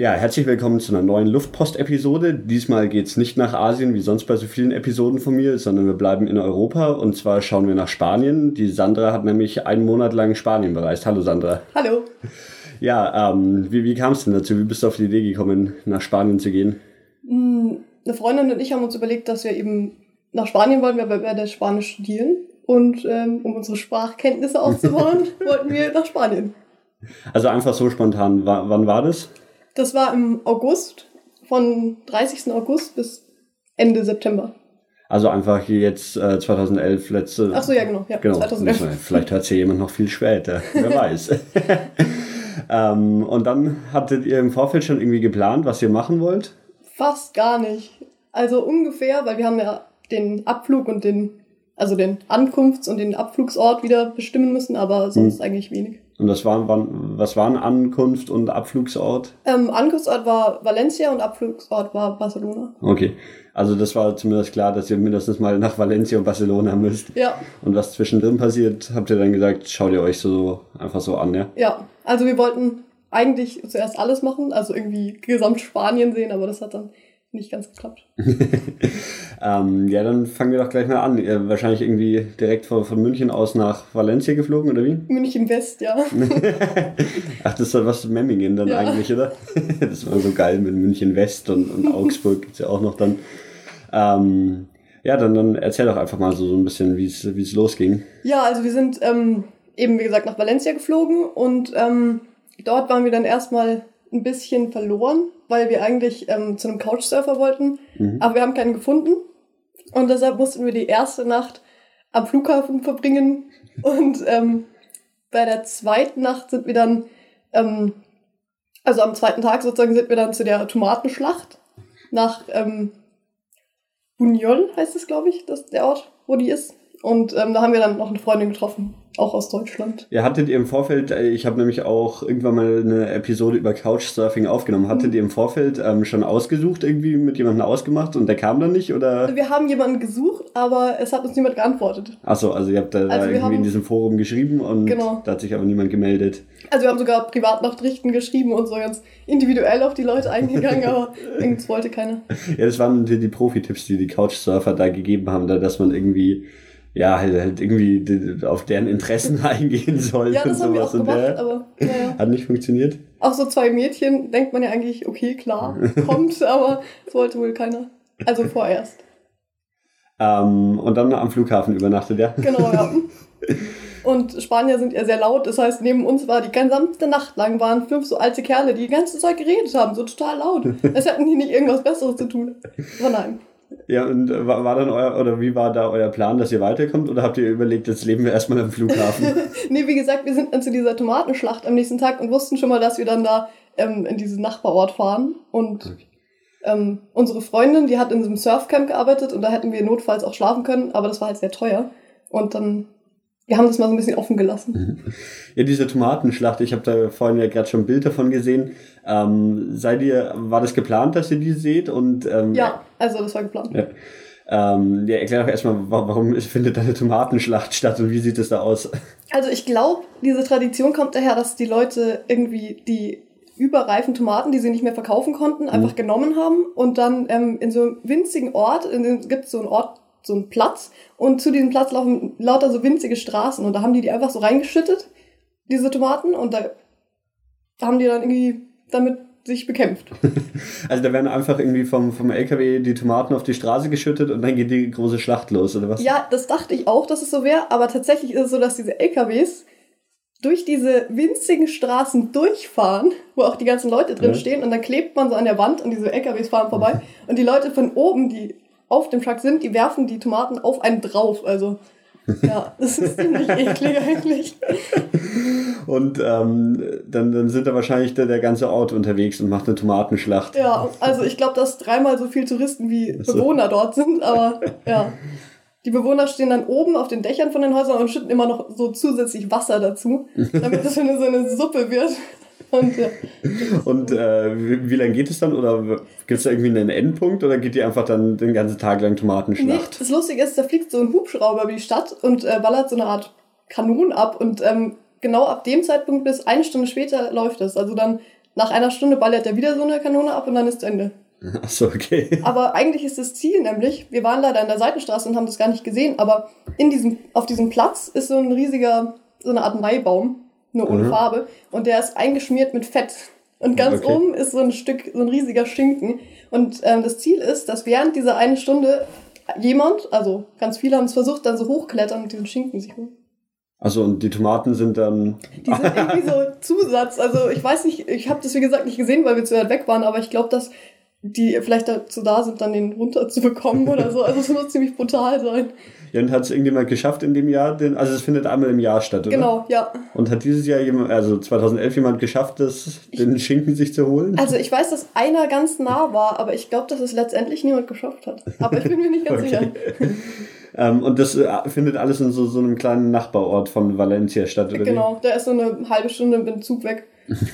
Ja, herzlich willkommen zu einer neuen Luftpost-Episode. Diesmal geht's nicht nach Asien, wie sonst bei so vielen Episoden von mir, sondern wir bleiben in Europa und zwar schauen wir nach Spanien. Die Sandra hat nämlich einen Monat lang Spanien bereist. Hallo Sandra. Hallo. Ja, ähm, wie, wie kam es denn dazu? Wie bist du auf die Idee gekommen, nach Spanien zu gehen? Hm, eine Freundin und ich haben uns überlegt, dass wir eben nach Spanien wollen, weil wir beide Spanisch studieren. Und ähm, um unsere Sprachkenntnisse aufzubauen, wollten wir nach Spanien. Also einfach so spontan. W wann war das? Das war im August, von 30. August bis Ende September. Also einfach jetzt äh, 2011 letzte. Ach so, ja genau. Ja, genau. 2011. Vielleicht hört sie jemand noch viel später. Wer weiß. ähm, und dann hattet ihr im Vorfeld schon irgendwie geplant, was ihr machen wollt? Fast gar nicht. Also ungefähr, weil wir haben ja den Abflug und den, also den Ankunfts- und den Abflugsort wieder bestimmen müssen, aber sonst hm. eigentlich wenig. Und das war, wann, was waren Ankunft und Abflugsort? Ähm, Ankunftsort war Valencia und Abflugsort war Barcelona. Okay. Also das war zumindest klar, dass ihr mindestens mal nach Valencia und Barcelona müsst. Ja. Und was zwischendrin passiert, habt ihr dann gesagt, schaut ihr euch so einfach so an, ja? Ja. Also wir wollten eigentlich zuerst alles machen, also irgendwie gesamt Spanien sehen, aber das hat dann nicht ganz geklappt. ähm, ja, dann fangen wir doch gleich mal an. Ihr wahrscheinlich irgendwie direkt von, von München aus nach Valencia geflogen, oder wie? München West, ja. Ach, das ist doch was Memmingen dann ja. eigentlich, oder? das war so geil mit München West und, und Augsburg gibt es ja auch noch dann. Ähm, ja, dann, dann erzähl doch einfach mal so, so ein bisschen, wie es losging. Ja, also wir sind ähm, eben, wie gesagt, nach Valencia geflogen und ähm, dort waren wir dann erstmal ein bisschen verloren, weil wir eigentlich ähm, zu einem Couchsurfer wollten, mhm. aber wir haben keinen gefunden. Und deshalb mussten wir die erste Nacht am Flughafen verbringen. Und ähm, bei der zweiten Nacht sind wir dann, ähm, also am zweiten Tag sozusagen, sind wir dann zu der Tomatenschlacht nach ähm, Buñol, heißt es, glaube ich, das der Ort, wo die ist. Und ähm, da haben wir dann noch eine Freundin getroffen, auch aus Deutschland. Ja, hattet ihr im Vorfeld, äh, ich habe nämlich auch irgendwann mal eine Episode über Couchsurfing aufgenommen, hattet mhm. ihr im Vorfeld ähm, schon ausgesucht, irgendwie mit jemandem ausgemacht und der kam dann nicht, oder? Wir haben jemanden gesucht, aber es hat uns niemand geantwortet. Achso, also ihr habt da, also irgendwie haben, in diesem Forum geschrieben und genau. da hat sich aber niemand gemeldet. Also wir haben sogar Privatnachrichten geschrieben und so ganz individuell auf die Leute eingegangen, aber irgendwas wollte keiner. Ja, das waren die, die Profi-Tipps, die die Couchsurfer da gegeben haben, da, dass man irgendwie ja, halt, halt irgendwie auf deren Interessen eingehen soll. Ja, das haben wir auch gemacht, der aber ja, ja. hat nicht funktioniert. Auch so zwei Mädchen denkt man ja eigentlich, okay, klar, kommt, aber es wollte wohl keiner. Also vorerst. Ähm, und dann am Flughafen übernachtet, ja? Genau, ja. Und Spanier sind ja sehr laut, das heißt, neben uns war die gesamte Nacht lang waren fünf so alte Kerle, die die ganze Zeit geredet haben, so total laut. Es hatten die nicht irgendwas Besseres zu tun. Aber nein. Ja, und äh, war, war dann euer, oder wie war da euer Plan, dass ihr weiterkommt? Oder habt ihr überlegt, jetzt leben wir erstmal am Flughafen? nee, wie gesagt, wir sind dann zu dieser Tomatenschlacht am nächsten Tag und wussten schon mal, dass wir dann da ähm, in diesen Nachbarort fahren. Und okay. ähm, unsere Freundin, die hat in so einem Surfcamp gearbeitet und da hätten wir notfalls auch schlafen können, aber das war halt sehr teuer. Und dann wir haben das mal so ein bisschen offen gelassen. Ja, diese Tomatenschlacht, ich habe da vorhin ja gerade schon ein Bild davon gesehen. Ähm, seid ihr, war das geplant, dass ihr die seht? Und, ähm, ja, also das war geplant. Ja. Ähm, ja, erklär doch erstmal, warum findet da eine Tomatenschlacht statt und wie sieht es da aus? Also ich glaube, diese Tradition kommt daher, dass die Leute irgendwie die überreifen Tomaten, die sie nicht mehr verkaufen konnten, einfach mhm. genommen haben und dann ähm, in so einem winzigen Ort, gibt es so einen Ort, so einen Platz und zu diesem Platz laufen lauter so winzige Straßen und da haben die die einfach so reingeschüttet, diese Tomaten und da haben die dann irgendwie damit sich bekämpft. Also da werden einfach irgendwie vom, vom LKW die Tomaten auf die Straße geschüttet und dann geht die große Schlacht los, oder was? Ja, das dachte ich auch, dass es so wäre, aber tatsächlich ist es so, dass diese LKWs durch diese winzigen Straßen durchfahren, wo auch die ganzen Leute drin ja. stehen und dann klebt man so an der Wand und diese LKWs fahren vorbei und die Leute von oben, die auf dem Truck sind, die werfen die Tomaten auf einen drauf. Also ja, das ist ziemlich eklig eigentlich. Und ähm, dann, dann sind da wahrscheinlich der, der ganze Ort unterwegs und macht eine Tomatenschlacht. Ja, also ich glaube, dass dreimal so viele Touristen wie so. Bewohner dort sind, aber ja. Die Bewohner stehen dann oben auf den Dächern von den Häusern und schütten immer noch so zusätzlich Wasser dazu, damit das so eine, so eine Suppe wird. Und, ja. und äh, wie, wie lange geht es dann? Oder gibt es da irgendwie einen Endpunkt oder geht die einfach dann den ganzen Tag lang Tomatenschlacht? Nee, das Lustige ist, da fliegt so ein Hubschrauber über die Stadt und äh, ballert so eine Art Kanon ab und ähm, genau ab dem Zeitpunkt bis eine Stunde später läuft es. Also dann nach einer Stunde ballert er wieder so eine Kanone ab und dann ist Ende. Achso, okay. Aber eigentlich ist das Ziel nämlich, wir waren leider an der Seitenstraße und haben das gar nicht gesehen, aber in diesem, auf diesem Platz ist so ein riesiger, so eine Art Maibaum, nur ohne Mhm. Farbe, und der ist eingeschmiert mit Fett. Und ganz Okay. oben ist so ein Stück, so ein riesiger Schinken. Und ähm, das Ziel ist, dass während dieser eine Stunde jemand, also ganz viele haben es versucht, dann so hochklettern und diesen Schinken sich holen. Also und die Tomaten sind dann. Die sind irgendwie so Zusatz. Also ich weiß nicht, ich habe das wie gesagt nicht gesehen, weil wir zu weit weg waren, aber ich glaube, dass die vielleicht dazu da sind, dann den runterzubekommen oder so. Also es muss ziemlich brutal sein. Ja, und hat es irgendjemand geschafft in dem Jahr? Den, also es findet einmal im Jahr statt, oder? Genau, ja. Und hat dieses Jahr jemand, also 2011 jemand geschafft, das, den Schinken sich zu holen? Also ich weiß, dass einer ganz nah war, aber ich glaube, dass es letztendlich niemand geschafft hat. Aber ich bin mir nicht ganz sicher. Ähm, und das äh, findet alles in so, so einem kleinen Nachbarort von Valencia statt, oder Genau, der ist so eine halbe Stunde mit dem Zug weg.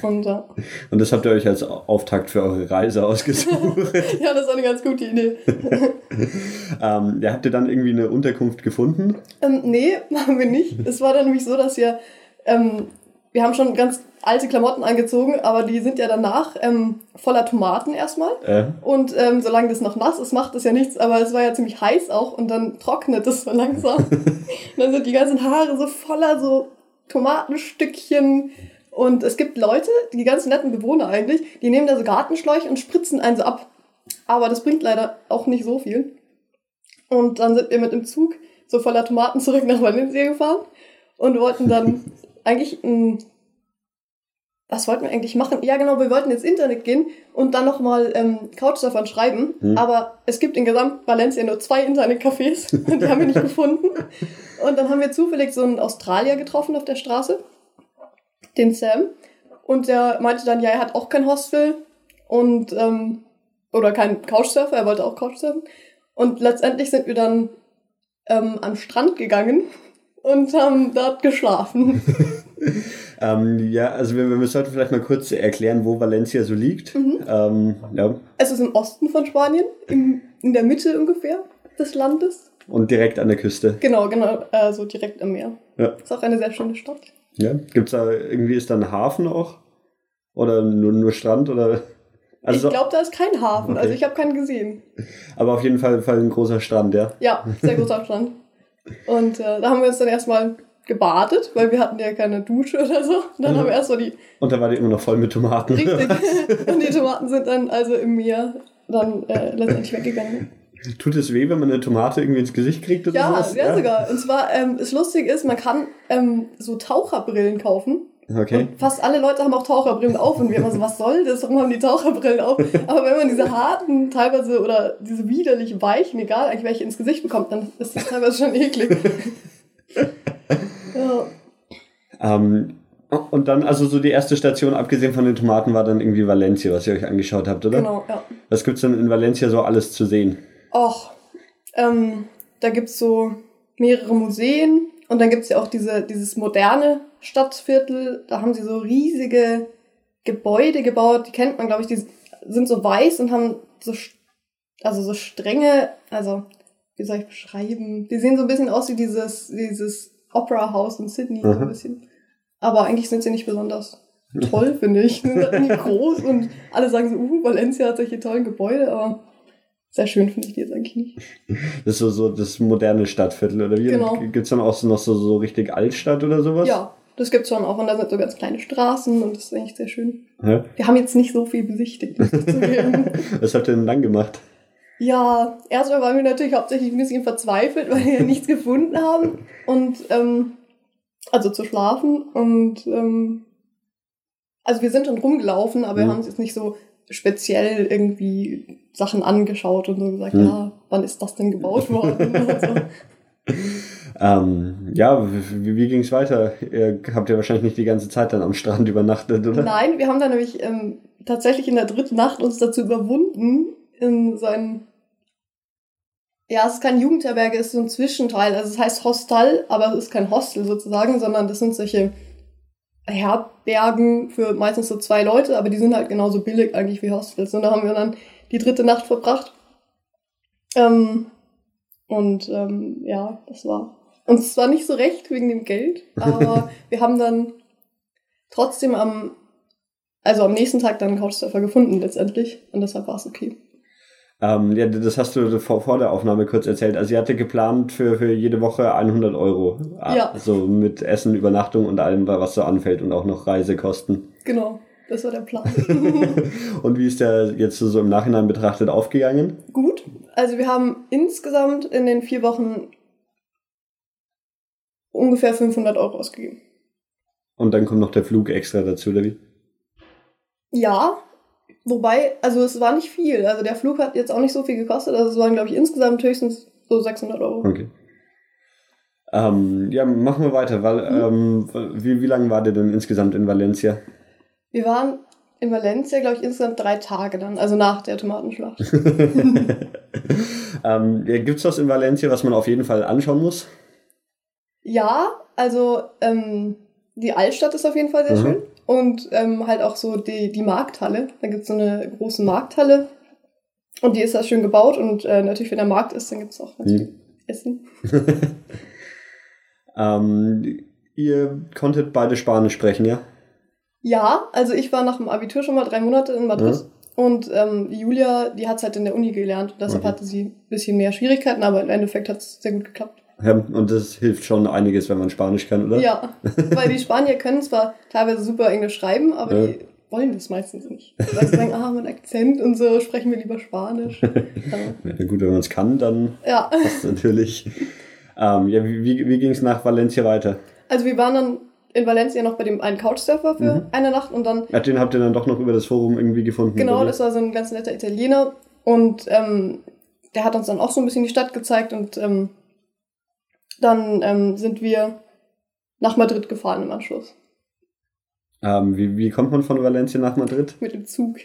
Und wie? Und das habt ihr euch als Auftakt für eure Reise ausgesucht. ja, das ist eine ganz gute Idee. ähm, ja, habt ihr dann irgendwie eine Unterkunft gefunden? Ähm, nee, haben wir nicht. Es war dann nämlich so, dass wir, ähm, wir haben schon ganz alte Klamotten angezogen, aber die sind ja danach ähm, voller Tomaten erstmal. Äh, Und ähm, solange das noch nass ist, macht das ja nichts, aber es war ja ziemlich heiß auch und dann trocknet es so langsam. und dann sind die ganzen Haare so voller so Tomatenstückchen. Und es gibt Leute, die ganz netten Bewohner eigentlich, die nehmen da so Gartenschläuche und spritzen einen so ab. Aber das bringt leider auch nicht so viel. Und dann sind wir mit dem Zug so voller Tomaten zurück nach Valencia gefahren und wollten dann eigentlich ein was wollten wir eigentlich machen? Ja, genau, wir wollten ins Internet gehen und dann nochmal ähm, Couchsurfern schreiben. Hm. Aber es gibt in gesamt Valencia nur zwei Internetcafés und die haben wir nicht gefunden. Und dann haben wir zufällig so einen Australier getroffen auf der Straße, den Sam. Und der meinte dann, ja, er hat auch kein Hostel und ähm, oder kein Couchsurfer, er wollte auch Couchsurfen. Und letztendlich sind wir dann ähm, am Strand gegangen und haben dort geschlafen. ähm, ja, also wir, wir sollten vielleicht mal kurz erklären, wo Valencia so liegt. Mhm. Ähm, ja, Es ist im Osten von Spanien, im, in der Mitte ungefähr des Landes. und direkt an der Küste. Genau, genau, äh, so direkt am Meer. Ja. Ist auch eine sehr schöne Stadt. Ja. Gibt's da irgendwie ist da ein Hafen auch? Oder nur, nur Strand? Oder? Also, ich glaube, da ist kein Hafen, Okay. also ich habe keinen gesehen. aber auf jeden Fall, Fall ein großer Strand, ja. Ja, sehr großer Strand. Und äh, da haben wir uns dann erstmal gebadet, weil wir hatten ja keine Dusche oder so. Und dann Mhm. haben wir erstmal die, Und da war die immer noch voll mit Tomaten. richtig, und die Tomaten sind dann also im Meer dann äh, letztendlich weggegangen. Tut es weh, wenn man eine Tomate irgendwie ins Gesicht kriegt oder Ja, sowas? ja, sogar. Und zwar, ähm, das Lustige ist, man kann ähm, so Taucherbrillen kaufen. Okay. Und fast alle Leute haben auch Taucherbrillen auf und wir immer so, was soll das? Warum haben die Taucherbrillen auf? Aber wenn man diese harten, teilweise oder diese widerlich weichen, egal eigentlich welche ins Gesicht bekommt, dann ist das teilweise schon eklig. ja. Ähm, und dann, also so die erste Station, abgesehen von den Tomaten, war dann irgendwie Valencia, was ihr euch angeschaut habt, oder? Genau, ja. Was gibt's denn in Valencia so alles zu sehen? Och, ähm, da gibt's so mehrere Museen und dann gibt's ja auch diese, dieses moderne Stadtviertel. Da haben sie so riesige Gebäude gebaut, die kennt man, glaube ich, die sind so weiß und haben so, also so strenge, also wie soll ich beschreiben? Die sehen so ein bisschen aus wie dieses, dieses Opera House in Sydney, so ein Mhm. bisschen. Aber eigentlich sind sie nicht besonders toll, finde ich. Sie sind halt groß und alle sagen so, uh, Valencia hat solche tollen Gebäude, aber sehr schön finde ich die jetzt eigentlich nicht. Das ist so, so das moderne Stadtviertel, oder wie? Genau. Und Gibt's dann auch so noch so, so richtig Altstadt oder sowas? Ja, das gibt's schon auch. Und da sind so ganz kleine Straßen und das ist eigentlich sehr schön. Ja. Wir haben jetzt nicht so viel besichtigt. Was habt ihr denn dann gemacht? Ja, erstmal waren wir natürlich hauptsächlich ein bisschen verzweifelt, weil wir ja nichts gefunden haben. Und ähm, also zu schlafen. Und ähm, also wir sind schon rumgelaufen, aber wir Mhm. haben uns jetzt nicht so speziell irgendwie Sachen angeschaut und so gesagt, Mhm. ja, wann ist das denn gebaut worden? Also, Ähm, ja, wie, wie ging's weiter? Ihr habt ja wahrscheinlich nicht die ganze Zeit dann am Strand übernachtet, oder? Nein, wir haben dann nämlich ähm, tatsächlich in der dritten Nacht uns dazu überwunden, in so ein ja, es ist kein Jugendherberge, es ist so ein Zwischenteil. Also es heißt Hostel, aber es ist kein Hostel sozusagen, sondern das sind solche Herbergen für meistens so zwei Leute, aber die sind halt genauso billig eigentlich wie Hostels. Und da haben wir dann die dritte Nacht verbracht. Ähm, und ähm, ja, das war uns zwar nicht so recht wegen dem Geld, aber wir haben dann trotzdem am also am nächsten Tag dann einen Couchsurfer gefunden letztendlich und deshalb war es okay. Ähm, ja, das hast du vor, vor der Aufnahme kurz erzählt. Also sie hatte geplant für, für jede Woche 100 Euro. Ja. So mit Essen, Übernachtung und allem, was so anfällt und auch noch Reisekosten. Genau, das war der Plan. und wie ist der jetzt so im Nachhinein betrachtet aufgegangen? Gut. Also wir haben insgesamt in den vier Wochen ungefähr 500 Euro ausgegeben. Und dann kommt noch der Flug extra dazu, oder wie? Ja, wobei, also es war nicht viel. Also der Flug hat jetzt auch nicht so viel gekostet. Also es waren, glaube ich, insgesamt höchstens so 600 Euro. Okay. Ähm, ja, machen wir weiter. Weil, ähm, wie, wie lange war der denn insgesamt in Valencia? Wir waren in Valencia, glaube ich, insgesamt drei Tage dann, also nach der Tomatenschlacht. ähm, ja, Gibt es was in Valencia, was man auf jeden Fall anschauen muss? Ja, also ähm, die Altstadt ist auf jeden Fall sehr Mhm. schön. Und ähm, halt auch so die, die Markthalle. Da gibt es so eine große Markthalle. Und die ist da schön gebaut. Und äh, natürlich, wenn der Markt ist, dann gibt es auch natürlich Essen. Ähm, ihr konntet beide Spanisch sprechen, ja? Ja, also ich war nach dem Abitur schon mal drei Monate in Madrid. Und ähm, Julia, die hat es halt in der Uni gelernt. Und deshalb Okay. hatte sie ein bisschen mehr Schwierigkeiten. Aber im Endeffekt hat es sehr gut geklappt. Ja? Und das hilft schon einiges, wenn man Spanisch kann, oder? Ja, weil die Spanier können zwar teilweise super Englisch schreiben, aber Ja. die wollen das meistens nicht. Weil sie sagen, ah, mit Akzent und so sprechen wir lieber Spanisch. Aber, Ja, gut, wenn man es kann, dann ja, passt natürlich. ähm, ja, wie, wie, wie ging es nach Valencia weiter? also wir waren dann in Valencia noch bei dem einen Couchsurfer für Mhm. eine Nacht und dann, Ja, den habt ihr dann doch noch über das Forum irgendwie gefunden? genau, oder? das war so ein ganz netter Italiener und ähm, der hat uns dann auch so ein bisschen die Stadt gezeigt und ähm, dann ähm, sind wir nach Madrid gefahren im Anschluss Ähm, wie, wie kommt man von Valencia nach Madrid? mit dem Zug.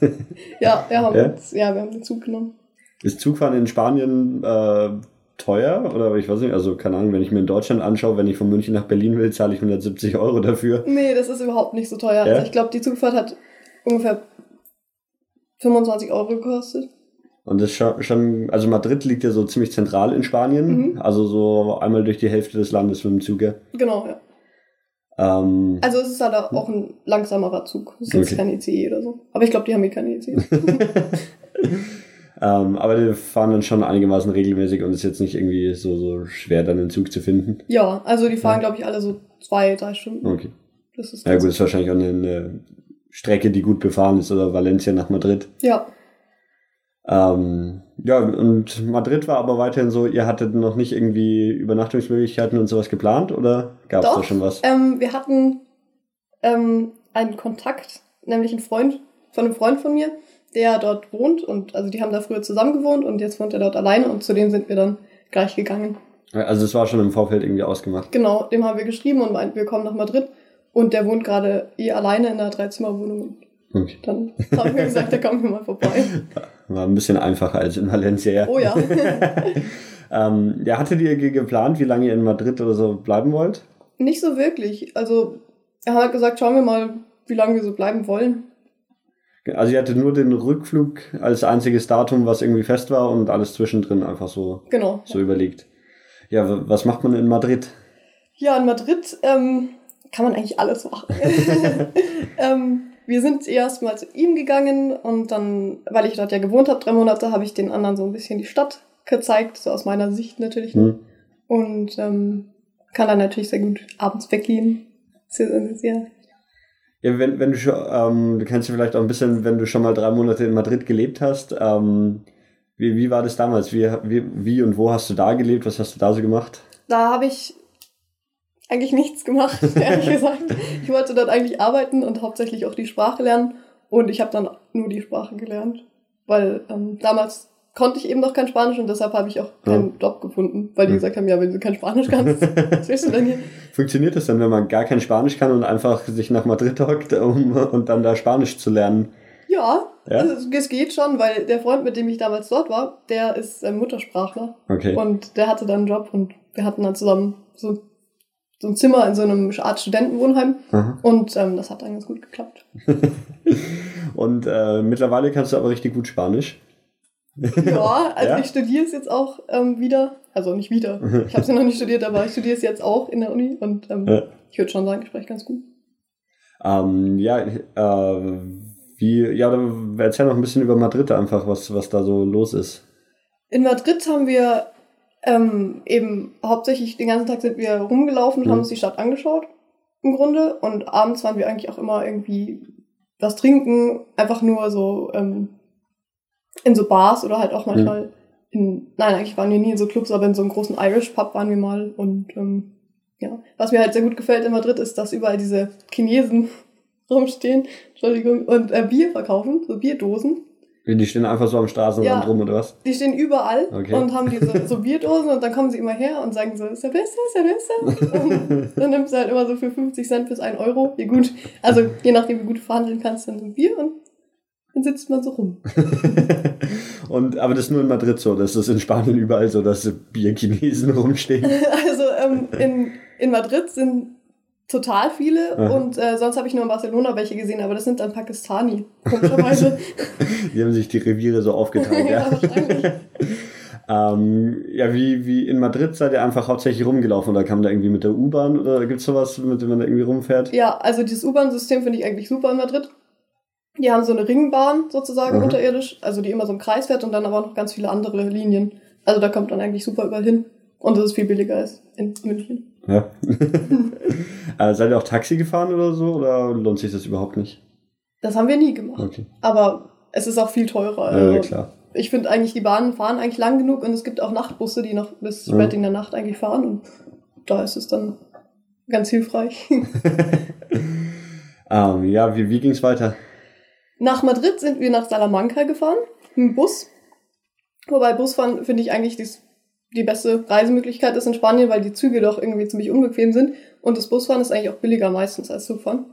ja, wir haben Ja? Uns, ja, wir haben den Zug genommen. Ist Zugfahren in Spanien äh, teuer? Oder ich weiß nicht, also keine Ahnung, wenn ich mir in Deutschland anschaue, wenn ich von München nach Berlin will, zahle ich 170 Euro dafür. Nee, das ist überhaupt nicht so teuer. Ja? Also ich glaube, die Zugfahrt hat ungefähr 25 Euro gekostet. Und das schon, schon, also Madrid liegt ja so ziemlich zentral in Spanien, Mhm. also so einmal durch die Hälfte des Landes mit dem Zug. ja. Genau, ja. Ähm, Also es ist halt auch ein langsamerer Zug. Es ist jetzt Okay. kein ICE oder so. Aber ich glaube, die haben hier keine ICE. ähm, aber die fahren dann schon einigermaßen regelmäßig und es ist jetzt nicht irgendwie so, so schwer, dann einen Zug zu finden. ja, also die fahren, Ja. glaube ich, alle so zwei, drei Stunden. Okay. Das ist Ja gut, ist wahrscheinlich auch eine, eine Strecke, die gut befahren ist, oder Valencia nach Madrid. Ja, Ähm, ja, und Madrid war aber weiterhin so, ihr hattet noch nicht irgendwie Übernachtungsmöglichkeiten und sowas geplant oder gab es da schon was? ähm, wir hatten ähm, einen Kontakt, nämlich einen Freund von einem Freund von mir, der dort wohnt. Und also die haben da früher zusammen gewohnt und jetzt wohnt er dort alleine und zu dem sind wir dann gleich gegangen. Also es war schon im Vorfeld irgendwie ausgemacht. Genau, dem haben wir geschrieben und meinten, wir kommen nach Madrid. Und der wohnt gerade eh alleine in einer Dreizimmerwohnung. Und Okay. dann haben wir gesagt, da kommen wir mal vorbei. War ein bisschen einfacher als in Valencia, ja. Oh ja. Ähm, ja, hattet ihr ge- geplant, wie lange ihr in Madrid oder so bleiben wollt? Nicht so wirklich. Also, er hat gesagt, schauen wir mal, wie lange wir so bleiben wollen. Also ihr hattet nur den Rückflug als einziges Datum, was irgendwie fest war und alles zwischendrin einfach so, Genau. so überlegt. Ja, was macht man in Madrid? Ja, in Madrid ähm, kann man eigentlich alles machen. ähm, wir sind erst mal zu ihm gegangen und dann, weil ich dort ja gewohnt habe, drei Monate, habe ich den anderen so ein bisschen die Stadt gezeigt, so aus meiner Sicht natürlich. nur. Hm? Und ähm, kann dann natürlich sehr gut abends weggehen. Sehr, sehr, Ja, wenn, wenn du schon, ähm, du kennst ja vielleicht auch ein bisschen, wenn du schon mal drei Monate in Madrid gelebt hast, ähm, wie, wie war das damals? Wie, wie, wie und wo hast du da gelebt? Was hast du da so gemacht? Da habe ich eigentlich nichts gemacht, ehrlich gesagt. Ich wollte dort eigentlich arbeiten und hauptsächlich auch die Sprache lernen. Und ich habe dann nur die Sprache gelernt. Weil ähm, damals konnte ich eben noch kein Spanisch und deshalb habe ich auch keinen Job gefunden. Weil die gesagt haben, ja, wenn du kein Spanisch kannst, was willst du denn hier? Funktioniert das dann, wenn man gar kein Spanisch kann und einfach sich nach Madrid hockt, um und dann da Spanisch zu lernen? Ja, Ja? Also, es geht schon, weil der Freund, mit dem ich damals dort war, der ist ähm, Muttersprachler. Okay. Und der hatte dann einen Job und wir hatten dann zusammen so, so ein Zimmer in so einem Art Studentenwohnheim. Aha. Und ähm, das hat dann ganz gut geklappt. Und äh, mittlerweile kannst du aber richtig gut Spanisch. Ja, also Ja? ich studiere es jetzt auch ähm, wieder. Also nicht wieder. Ich habe es ja noch nicht studiert, aber ich studiere es jetzt auch in der Uni und ähm, Ja. ich würde schon sagen, ich spreche ganz gut. Ähm, ja, äh, wie, ja, erzähl noch ein bisschen über Madrid einfach, was, was da so los ist. In Madrid haben wir ähm, eben hauptsächlich den ganzen Tag sind wir rumgelaufen und mhm. haben uns die Stadt angeschaut, im Grunde. Und abends waren wir eigentlich auch immer irgendwie was trinken, einfach nur so ähm, in so Bars oder halt auch mhm. manchmal mhm. in, nein, eigentlich waren wir nie in so Clubs, aber in so einem großen Irish Pub waren wir mal und ähm, ja. Was mir halt sehr gut gefällt in Madrid ist, dass überall diese Chinesen rumstehen, Entschuldigung, und äh, Bier verkaufen, so Bierdosen. Die stehen einfach so am Straßenrand ja, rum oder was? Die stehen überall okay. und haben diese so Bierdosen und dann kommen sie immer her und sagen so, Cerveza, Cerveza. und dann nimmst du halt immer so für 50 Cent bis 1 Euro. Wie gut, also je nachdem, wie gut du verhandeln kannst, dann so ein Bier und dann sitzt man so rum. und, aber das ist nur in Madrid so, das ist in Spanien überall so, dass Bierchinesen rumstehen. also ähm, in, in Madrid sind total viele Aha. und äh, sonst habe ich nur in Barcelona welche gesehen, aber das sind dann Pakistani, komischerweise. die haben sich die Reviere so aufgeteilt, ja. ja, ähm, ja, wie, wie in Madrid seid ihr einfach hauptsächlich rumgelaufen oder kam da irgendwie mit der U-Bahn oder gibt es sowas, mit dem man da irgendwie rumfährt? Ja, also dieses U-Bahn-System finde ich eigentlich super in Madrid. Die haben so eine Ringbahn sozusagen Aha. unterirdisch, also die immer so im Kreis fährt und dann aber noch ganz viele andere Linien. Also da kommt man eigentlich super überall hin. Und das ist viel billiger als in München. Ja. äh, seid ihr auch Taxi gefahren oder so oder lohnt sich das überhaupt nicht? Das haben wir nie gemacht. Okay. Aber es ist auch viel teurer. Also ja, klar. Ich finde eigentlich, die Bahnen fahren eigentlich lang genug und es gibt auch Nachtbusse, die noch bis ja. spät in der Nacht eigentlich fahren und da ist es dann ganz hilfreich. ähm, ja, wie, wie ging es weiter? Nach Madrid sind wir nach Salamanca gefahren, mit dem Bus. Wobei Busfahren finde ich eigentlich das die beste Reisemöglichkeit ist in Spanien, weil die Züge doch irgendwie ziemlich unbequem sind. Und das Busfahren ist eigentlich auch billiger meistens als Zugfahren.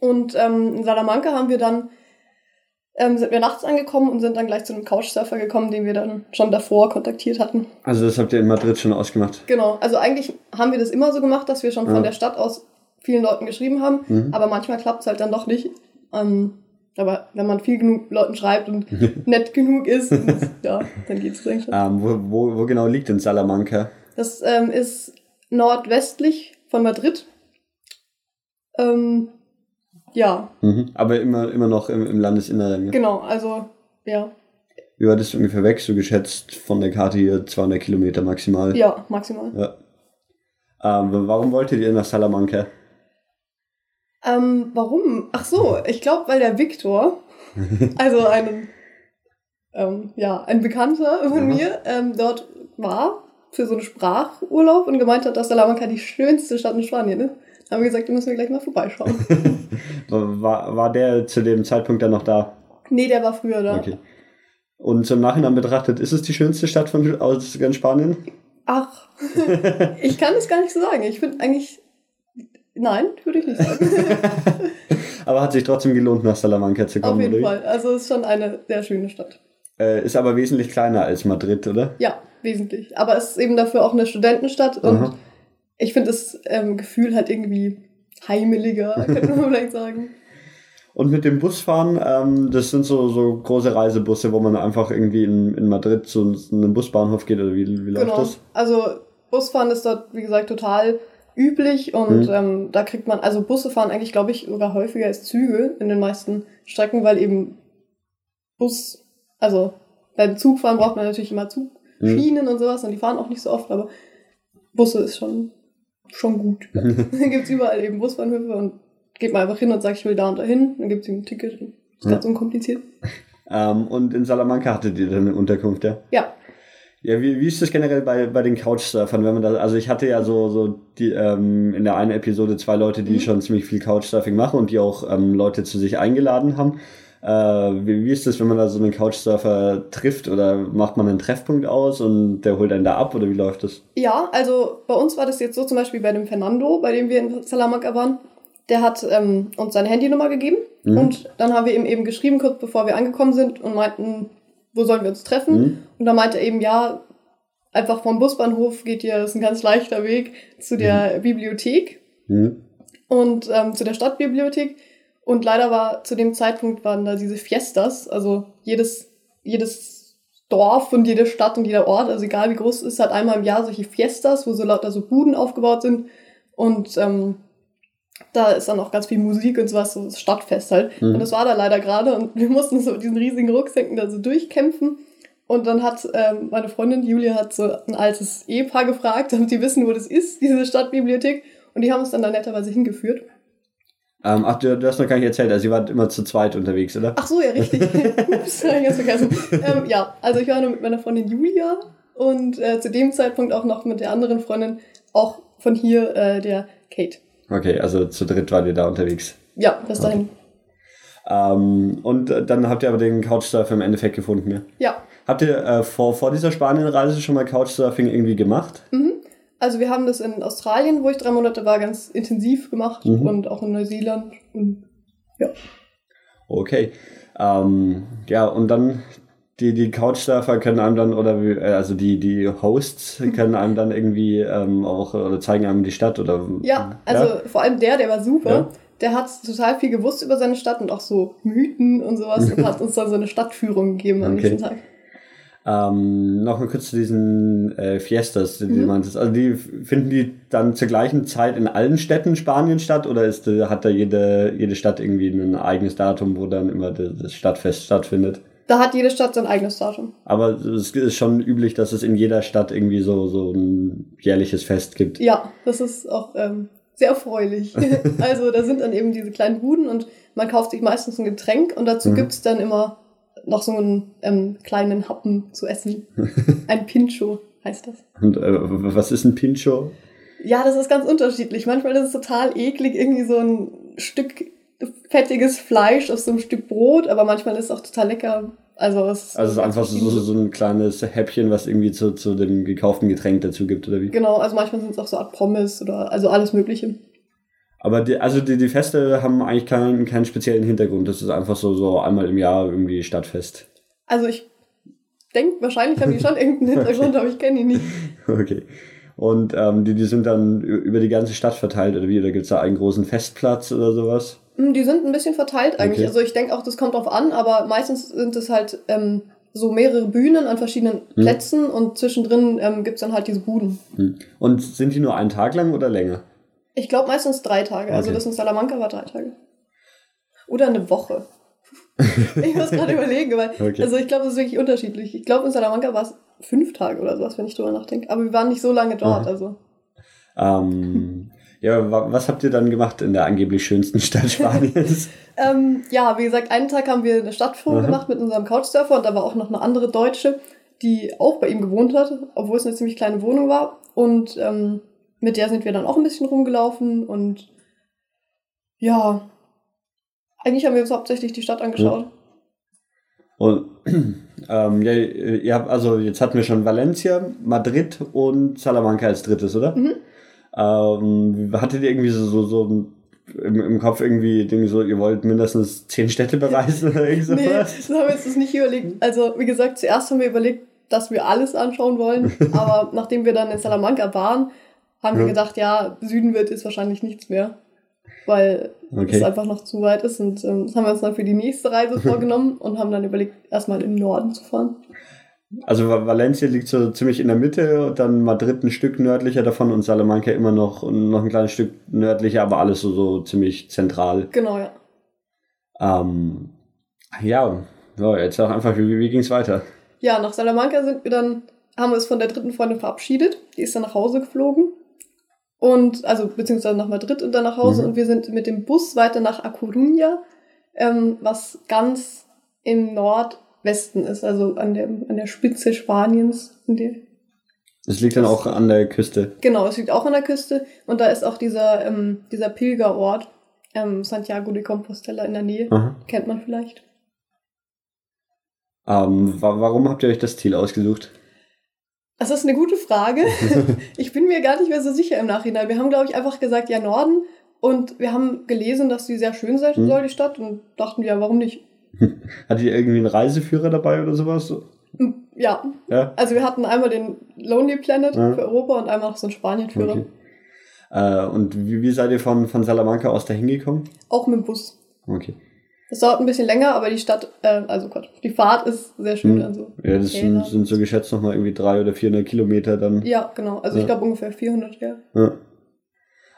Und ähm, in Salamanca haben wir dann, ähm, sind wir nachts angekommen und sind dann gleich zu einem Couchsurfer gekommen, den wir dann schon davor kontaktiert hatten. Also das habt ihr in Madrid schon ausgemacht? Genau, also eigentlich haben wir das immer so gemacht, dass wir schon ja. von der Stadt aus vielen Leuten geschrieben haben, mhm. aber manchmal klappt es halt dann doch nicht. Ähm, aber wenn man viel genug Leuten schreibt und nett genug ist, und, ja, dann geht es eigentlich schon. Ähm, wo, wo, wo genau liegt denn Salamanca? Das ähm, ist nordwestlich von Madrid. Ähm, ja. Mhm, aber immer, immer noch im, im Landesinneren. Ja? Genau, also ja. Wie war das ungefähr weg, so geschätzt von der Karte hier 200 Kilometer maximal? Ja, maximal. Ja. Ähm, warum wolltet ihr nach Salamanca? Ähm, warum? Ach so, ich glaube, weil der Viktor, also ein, ähm, ja, ein Bekannter von ja. mir, ähm, dort war für so einen Sprachurlaub und gemeint hat, dass Salamanca die schönste Stadt in Spanien ist. Haben wir gesagt, da müssen wir gleich mal vorbeischauen. war, war der zu dem Zeitpunkt dann noch da? Nee, der war früher da. Okay. Und zum Nachhinein betrachtet, ist es die schönste Stadt von aus ganz Spanien? Ach, ich kann es gar nicht so sagen. Ich finde eigentlich Nein, würde ich nicht sagen. aber hat sich trotzdem gelohnt, nach Salamanca zu kommen, Auf jeden Fall. Also es ist schon eine sehr schöne Stadt. Äh, ist aber wesentlich kleiner als Madrid, oder? Ja, wesentlich. Aber es ist eben dafür auch eine Studentenstadt und Aha. ich finde das ähm, Gefühl halt irgendwie heimeliger, könnte man vielleicht sagen. Und mit dem Busfahren, ähm, das sind so, so große Reisebusse, wo man einfach irgendwie in, in Madrid zu einem Busbahnhof geht oder wie, wie läuft genau. das? Also Busfahren ist dort, wie gesagt, total üblich und mhm. ähm, da kriegt man, also Busse fahren eigentlich, glaube ich, sogar häufiger als Züge in den meisten Strecken, weil eben Bus, also beim Zugfahren braucht man natürlich immer Zugschienen mhm. und sowas und die fahren auch nicht so oft, aber Busse ist schon, schon gut. dann gibt's überall eben Busbahnhöfe und geht man einfach hin und sagt, ich will da und dahin, dann gibt's ihm ein Ticket. Ist mhm. ganz unkompliziert. Ähm, und in Salamanca hattet ihr dann eine Unterkunft, ja? Ja, ja, wie, wie ist das generell bei, bei den Couchsurfern, wenn man da, also ich hatte ja so, so die, ähm, in der einen Episode zwei Leute, die mhm. schon ziemlich viel Couchsurfing machen und die auch ähm, Leute zu sich eingeladen haben. Äh, wie, wie ist das, wenn man da so einen Couchsurfer trifft oder macht man einen Treffpunkt aus und der holt einen da ab oder wie läuft das? Ja, also bei uns war das jetzt so zum Beispiel bei dem Fernando, bei dem wir in Salamanca waren. Der hat ähm, uns seine Handynummer gegeben mhm. und dann haben wir ihm eben geschrieben, kurz bevor wir angekommen sind und meinten, wo sollen wir uns treffen? Mhm. Und da meinte er eben, ja, einfach vom Busbahnhof geht ihr, das ist ein ganz leichter Weg zu der mhm. Bibliothek mhm. und ähm, zu der Stadtbibliothek. Und leider war zu dem Zeitpunkt waren da diese Fiestas, also jedes, jedes Dorf und jede Stadt und jeder Ort, also egal wie groß es ist, hat einmal im Jahr solche Fiestas, wo so lauter so Buden aufgebaut sind. Und ähm, da ist dann auch ganz viel Musik und sowas, so das Stadtfest halt. Mhm. Und das war da leider gerade und wir mussten so diesen riesigen Rucksäcken da so durchkämpfen. Und dann hat ähm, meine Freundin Julia hat so ein altes Ehepaar gefragt, damit die wissen, wo das ist, diese Stadtbibliothek. Und die haben uns dann da netterweise hingeführt. Ähm, ach, du, du, hast noch gar nicht erzählt, also ihr wart immer zu zweit unterwegs, oder? Ach so, ja, richtig. Ups, hab ich ganz vergessen. Ähm, ja, also ich war nur mit meiner Freundin Julia und äh, zu dem Zeitpunkt auch noch mit der anderen Freundin, auch von hier, äh, der Kate. Okay, also zu dritt wart ihr da unterwegs. Ja, bis dahin. Okay. Ähm, und äh, dann habt ihr aber den Couchsurfer im Endeffekt gefunden, ja? Ja. Habt ihr äh, vor, vor dieser Spanienreise schon mal Couchsurfing irgendwie gemacht? Mhm. Also wir haben das in Australien, wo ich drei Monate war, ganz intensiv gemacht mhm. und auch in Neuseeland und ja. Okay. Ähm, ja, und dann die, die Couchsurfer können einem dann, oder wie, äh, also die, die Hosts können einem dann irgendwie ähm, auch oder zeigen einem die Stadt oder. Ja, also ja? vor allem der, der war super. Ja. Der hat total viel gewusst über seine Stadt und auch so Mythen und sowas und hat uns dann so eine Stadtführung gegeben am okay. nächsten Tag. Ähm, noch mal kurz zu diesen äh, Fiestas, die mhm. du meintest. Also die finden die dann zur gleichen Zeit in allen Städten Spaniens statt oder ist, äh, hat da jede, jede Stadt irgendwie ein eigenes Datum, wo dann immer das Stadtfest stattfindet? Da hat jede Stadt sein eigenes Datum. Aber es ist schon üblich, dass es in jeder Stadt irgendwie so, so ein jährliches Fest gibt. Ja, das ist auch ähm, sehr erfreulich. also da sind dann eben diese kleinen Buden und man kauft sich meistens ein Getränk und dazu mhm. gibt's dann immer noch so einen ähm, kleinen Happen zu essen. Ein Pincho heißt das. Und äh, was ist ein Pincho? Ja, das ist ganz unterschiedlich. Manchmal ist es total eklig, irgendwie so ein Stück fettiges Fleisch auf so einem Stück Brot, aber manchmal ist es auch total lecker. Also es ist, also es ist einfach so, so ein kleines Häppchen, was irgendwie zu, zu dem gekauften Getränk dazu gibt, oder wie? Genau, also manchmal sind es auch so Art Pommes oder also alles Mögliche. Aber die, also die, die Feste haben eigentlich keinen, keinen speziellen Hintergrund. Das ist einfach so, so einmal im Jahr irgendwie Stadtfest. Also ich denke, wahrscheinlich haben die schon irgendeinen Hintergrund, aber ich kenne ihn nicht. Okay. Und ähm, die, die sind dann über die ganze Stadt verteilt oder wie? Oder gibt es da einen großen Festplatz oder sowas? Hm, die sind ein bisschen verteilt eigentlich. Okay. Also ich denke auch, das kommt drauf an, aber meistens sind es halt ähm, so mehrere Bühnen an verschiedenen hm. Plätzen und zwischendrin ähm, gibt es dann halt diese Buden. Hm. Und sind die nur einen Tag lang oder länger? Ich glaube meistens drei Tage. Also okay. Also das in Salamanca war drei Tage. Oder eine Woche. ich muss gerade überlegen, weil, okay. also ich glaube, es ist wirklich unterschiedlich. Ich glaube, in Salamanca war es fünf Tage oder sowas, wenn ich drüber nachdenke. Aber wir waren nicht so lange dort, Aha. also. Ähm, ja, was habt ihr dann gemacht in der angeblich schönsten Stadt Spaniens? ähm, ja, wie gesagt, einen Tag haben wir eine Stadtführung gemacht mit unserem Couchsurfer und da war auch noch eine andere Deutsche, die auch bei ihm gewohnt hat, obwohl es eine ziemlich kleine Wohnung war. Und ähm, mit der sind wir dann auch ein bisschen rumgelaufen und ja, eigentlich haben wir uns hauptsächlich die Stadt angeschaut. Und ähm, ja, ihr habt, also jetzt hatten wir schon Valencia, Madrid und Salamanca als drittes, oder? Mhm. Ähm, hattet ihr irgendwie so, so, so im, im Kopf irgendwie Dinge so, ihr wollt mindestens zehn Städte bereisen oder irgend sowas? nee, das haben wir uns nicht überlegt. Also, wie gesagt, zuerst haben wir überlegt, dass wir alles anschauen wollen, aber nachdem wir dann in Salamanca waren, haben wir gedacht, ja, Süden wird jetzt wahrscheinlich nichts mehr, weil okay. es einfach noch zu weit ist. Und ähm, das haben wir uns dann für die nächste Reise vorgenommen und haben dann überlegt, erstmal im Norden zu fahren. Also Valencia liegt so ziemlich in der Mitte und dann Madrid ein Stück nördlicher davon und Salamanca immer noch, noch ein kleines Stück nördlicher, aber alles so, so ziemlich zentral. Genau, ja. Ähm, ja, so, jetzt auch einfach, wie, wie ging es weiter? Ja, nach Salamanca sind wir dann, haben wir uns von der dritten Freundin verabschiedet. Die ist dann nach Hause geflogen. Und, also, beziehungsweise nach Madrid und dann nach Hause. Mhm. Und wir sind mit dem Bus weiter nach A Coruña, ähm, was ganz im Nordwesten ist, also an der, an der Spitze Spaniens. Es liegt dann auch an der Küste. Genau, es liegt auch an der Küste. Und da ist auch dieser, ähm, dieser Pilgerort, ähm, Santiago de Compostela in der Nähe. Aha. Kennt man vielleicht. Ähm, warum habt ihr euch das Ziel ausgesucht? Das ist eine gute Frage. ich bin mir gar nicht mehr so sicher im Nachhinein. Wir haben, glaube ich, einfach gesagt, ja, Norden. Und wir haben gelesen, dass sie sehr schön sein hm. soll, die Stadt. Und dachten, ja, warum nicht? Hat ihr irgendwie einen Reiseführer dabei oder sowas? Hm, ja. ja. Also wir hatten einmal den Lonely Planet ja. für Europa und einmal noch so einen Spanienführer. Okay. Äh, und wie, wie seid ihr von, von Salamanca aus da hingekommen? Auch mit dem Bus. Okay. Es dauert ein bisschen länger, aber die Stadt, äh, also Gott, die Fahrt ist sehr schön. Hm. Also ja, das sind, sind, so geschätzt nochmal irgendwie 300 oder 400 Kilometer dann. Ja, genau. Also ja. ich glaube ungefähr 400, ja. ja.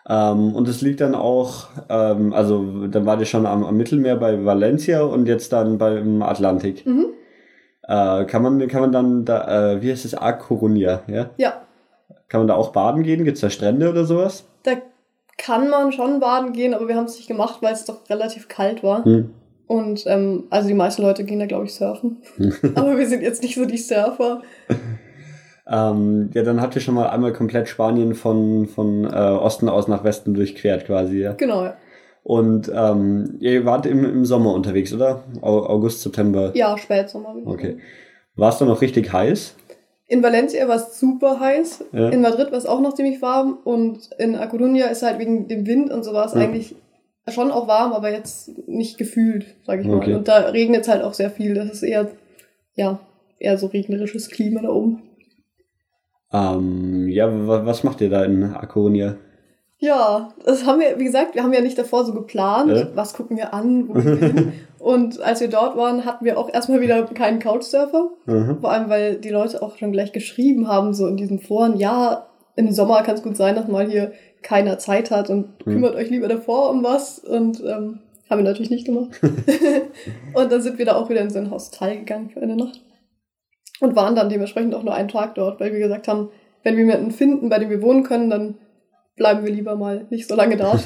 Ähm, und es liegt dann auch, ähm, also dann war die schon am, am, Mittelmeer bei Valencia und jetzt dann beim Atlantik. Mhm. Äh, kann, man, kann man dann da, äh, wie heißt es, A Coruña, ja? Ja. Kann man da auch baden gehen? Gibt es da Strände oder sowas? Da kann man schon baden gehen, aber wir haben es nicht gemacht, weil es doch relativ kalt war. Hm. Und ähm, also die meisten Leute gehen da, glaube ich, surfen. aber wir sind jetzt nicht so die Surfer. Ähm, ja, dann habt ihr schon mal einmal komplett Spanien von, von äh, Osten aus nach Westen durchquert quasi, ja? Genau, ja. Und ähm, ihr wart im, im Sommer unterwegs, oder? August, September? Ja, Spätsommer. Okay. War es dann noch richtig heiß? In Valencia war es super heiß. Ja. In Madrid war es auch noch ziemlich warm. Und in A Coruña ist halt wegen dem Wind und sowas ja. eigentlich schon auch warm, aber jetzt nicht gefühlt, sag ich okay. mal. Und da regnet es halt auch sehr viel. Das ist eher, ja, eher so regnerisches Klima da oben. Ähm, ja, was macht ihr da in A Coruña? Ja, das haben wir, wie gesagt, wir haben ja nicht davor so geplant, äh? was gucken wir an, wo wir hin. Und als wir dort waren, hatten wir auch erstmal wieder keinen Couchsurfer. Mhm. Vor allem, weil die Leute auch schon gleich geschrieben haben, so in diesen Foren, ja, im Sommer kann es gut sein, dass mal hier keiner Zeit hat und mhm. kümmert euch lieber davor um was. Und ähm, haben wir natürlich nicht gemacht. und dann sind wir da auch wieder in so ein Hostel gegangen für eine Nacht. Und waren dann dementsprechend auch nur einen Tag dort, weil wir gesagt haben, wenn wir jemanden finden, bei dem wir wohnen können, dann bleiben wir lieber mal nicht so lange da.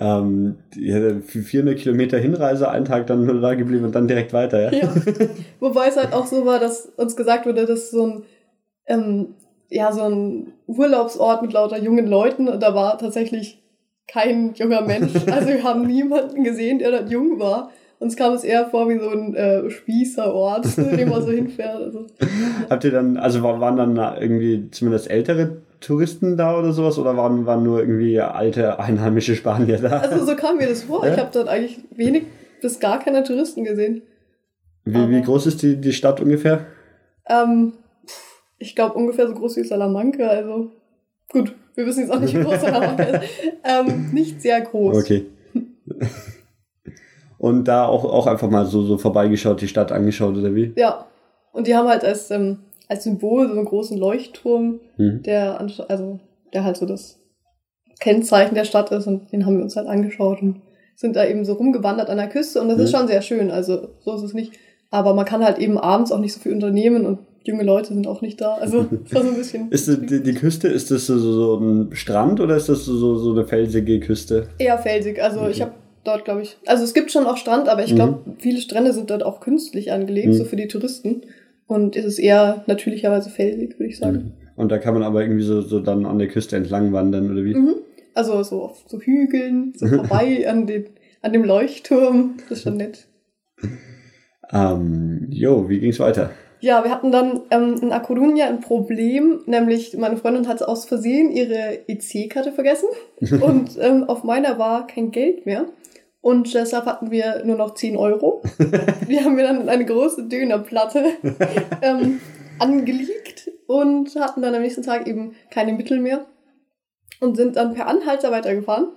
ähm, ja, 400 Kilometer Hinreise, einen Tag dann nur da geblieben und dann direkt weiter, ja? ja. Wobei es halt auch so war, dass uns gesagt wurde, dass so ein, ähm, ja, so ein Urlaubsort mit lauter jungen Leuten und da war tatsächlich kein junger Mensch. Also wir haben niemanden gesehen, der dort jung war. Uns kam es eher vor wie so ein äh, Spießerort, dem man so hinfährt. Also. Habt ihr dann, also waren dann irgendwie zumindest ältere Touristen da oder sowas oder waren, waren nur irgendwie alte einheimische Spanier da? Also so kam mir das vor. Ja? Ich habe dort eigentlich wenig bis gar keine Touristen gesehen. Wie, wie groß ist die, die Stadt ungefähr? Ähm, ich glaube ungefähr so groß wie Salamanca. Also gut, wir wissen jetzt auch nicht, wie groß Salamanca ist. Ähm, nicht sehr groß. Okay und da auch, auch einfach mal so, so vorbeigeschaut, die Stadt angeschaut oder wie? Ja. Und die haben halt als, ähm, als Symbol so einen großen Leuchtturm, mhm. der, also, der halt so das Kennzeichen der Stadt ist und den haben wir uns halt angeschaut und sind da eben so rumgewandert an der Küste und das mhm. ist schon sehr schön, also so ist es nicht. Aber man kann halt eben abends auch nicht so viel unternehmen und junge Leute sind auch nicht da. Also das war so ein bisschen. ist die, die Küste, ist das so, so ein Strand oder ist das so, so eine felsige Küste? Eher felsig. Also okay. ich habe dort, glaube ich. Also es gibt schon auch Strand, aber ich glaube, mhm. viele Strände sind dort auch künstlich angelegt, mhm. so für die Touristen. Und es ist eher natürlicherweise felsig, würde ich sagen. Mhm. Und da kann man aber irgendwie so, so dann an der Küste entlang wandern, oder wie? Mhm. Also so auf so Hügeln, so vorbei an, den, an dem Leuchtturm. Das ist schon nett. Ähm, jo, wie ging's weiter? Ja, wir hatten dann ähm, in A Coruña ein Problem, nämlich meine Freundin hat aus Versehen ihre EC-Karte vergessen und ähm, auf meiner war kein Geld mehr. Und deshalb hatten wir nur noch 10 Euro. Die haben wir dann in eine große Dönerplatte ähm, angelegt und hatten dann am nächsten Tag eben keine Mittel mehr und sind dann per Anhalter weitergefahren.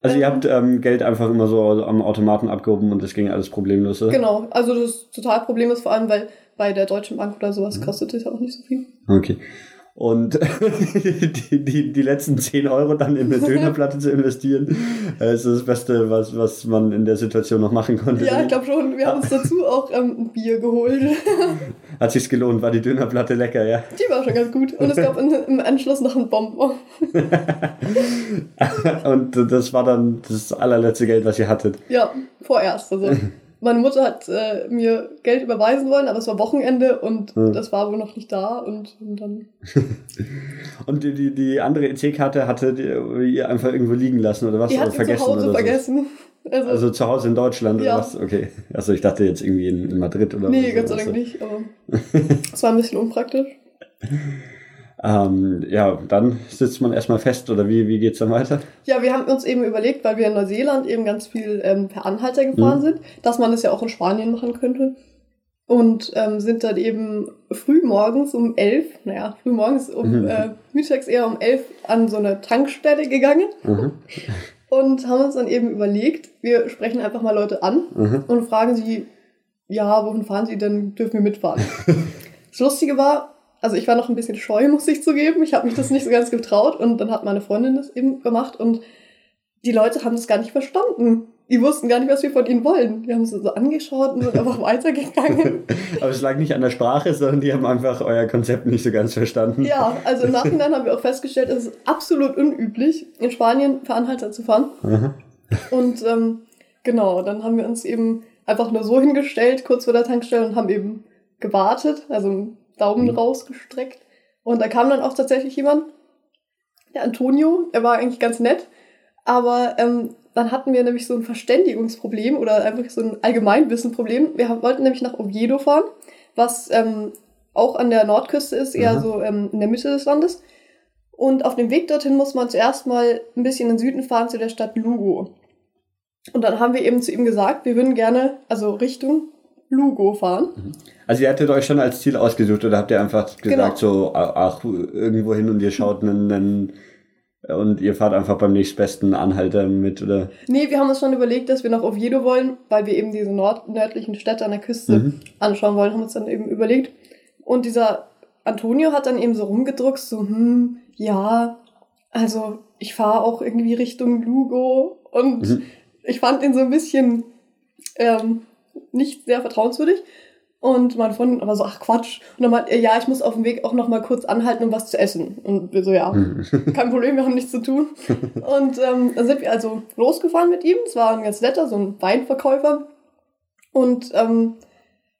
Also ihr habt ähm, Geld einfach immer so am Automaten abgehoben und das ging alles problemlos, oder? Genau, also das ist total problemlos, vor allem weil bei der Deutschen Bank oder sowas mhm. kostet es ja auch nicht so viel. Okay. Und die, die, die letzten 10 Euro dann in eine Dönerplatte zu investieren, äh, ist das Beste, was, was man in der Situation noch machen konnte. Ja, ich glaube schon. Wir haben uns dazu auch ähm, ein Bier geholt. Hat sich's gelohnt, war die Dönerplatte lecker, ja? Die war schon ganz gut. Und es gab im Anschluss noch einen Bonbon. Und das war dann das allerletzte Geld, was ihr hattet. Ja, vorerst. Also meine Mutter hat äh, mir Geld überweisen wollen, aber es war Wochenende und hm. das war wohl noch nicht da und, und dann. und die, die, die andere EC-Karte hatte ihr einfach irgendwo liegen lassen oder was? Die hat sie vergessen zu Hause vergessen. Also, also, zu Hause in Deutschland ja. oder was? Okay. Also ich dachte jetzt irgendwie in, in Madrid oder Nee, Gott sei Dank nicht, aber es war ein bisschen unpraktisch. Ähm, ja, dann sitzt man erstmal fest oder wie, wie es dann weiter? Ja, wir haben uns eben überlegt, weil wir in Neuseeland eben ganz viel ähm, per Anhalter gefahren mhm. sind, dass man das ja auch in Spanien machen könnte. Und ähm, sind dann eben früh morgens um elf, naja, früh morgens um mhm. äh, mittags eher um elf an so eine Tankstelle gegangen. Mhm. Und haben uns dann eben überlegt, wir sprechen einfach mal Leute an mhm. und fragen sie, ja, wohin fahren sie denn, dürfen wir mitfahren? das Lustige war, also ich war noch ein bisschen scheu, muss ich zugeben. Ich habe mich das nicht so ganz getraut und dann hat meine Freundin das eben gemacht und die Leute haben das gar nicht verstanden. Die wussten gar nicht, was wir von ihnen wollen. Die haben es so angeschaut und sind einfach weitergegangen. Aber es lag nicht an der Sprache, sondern die haben einfach euer Konzept nicht so ganz verstanden. Ja, also im Nachhinein haben wir auch festgestellt, es ist absolut unüblich, in Spanien für Anhalter zu fahren. Aha. Und ähm, genau, dann haben wir uns eben einfach nur so hingestellt, kurz vor der Tankstelle und haben eben gewartet, also Daumen mhm. rausgestreckt. Und da kam dann auch tatsächlich jemand, der Antonio, er war eigentlich ganz nett, aber ähm, dann hatten wir nämlich so ein Verständigungsproblem oder einfach so ein Allgemeinwissenproblem. Wir wollten nämlich nach Oviedo fahren, was ähm, auch an der Nordküste ist, eher mhm. so ähm, in der Mitte des Landes. Und auf dem Weg dorthin muss man zuerst mal ein bisschen in den Süden fahren zu der Stadt Lugo. Und dann haben wir eben zu ihm gesagt, wir würden gerne, also Richtung Lugo fahren. Mhm. Also ihr hattet euch schon als Ziel ausgesucht oder habt ihr einfach gesagt, genau. so, ach, irgendwo hin und ihr schaut einen, einen und ihr fahrt einfach beim nächstbesten Anhalter mit, oder? Nee, wir haben uns schon überlegt, dass wir nach Oviedo wollen, weil wir eben diese nord nördlichen Städte an der Küste mhm. anschauen wollen, haben uns dann eben überlegt. Und dieser Antonio hat dann eben so rumgedruckt, so, hm, ja, also ich fahre auch irgendwie Richtung Lugo und mhm. ich fand ihn so ein bisschen ähm, nicht sehr vertrauenswürdig. Und meine Freundin aber so, ach Quatsch. Und dann meinte er, ja, ich muss auf dem Weg auch noch mal kurz anhalten, um was zu essen. Und wir so, ja, kein Problem, wir haben nichts zu tun. Und ähm, dann sind wir also losgefahren mit ihm. Es war ein ganz netter, so ein Weinverkäufer. Und ähm,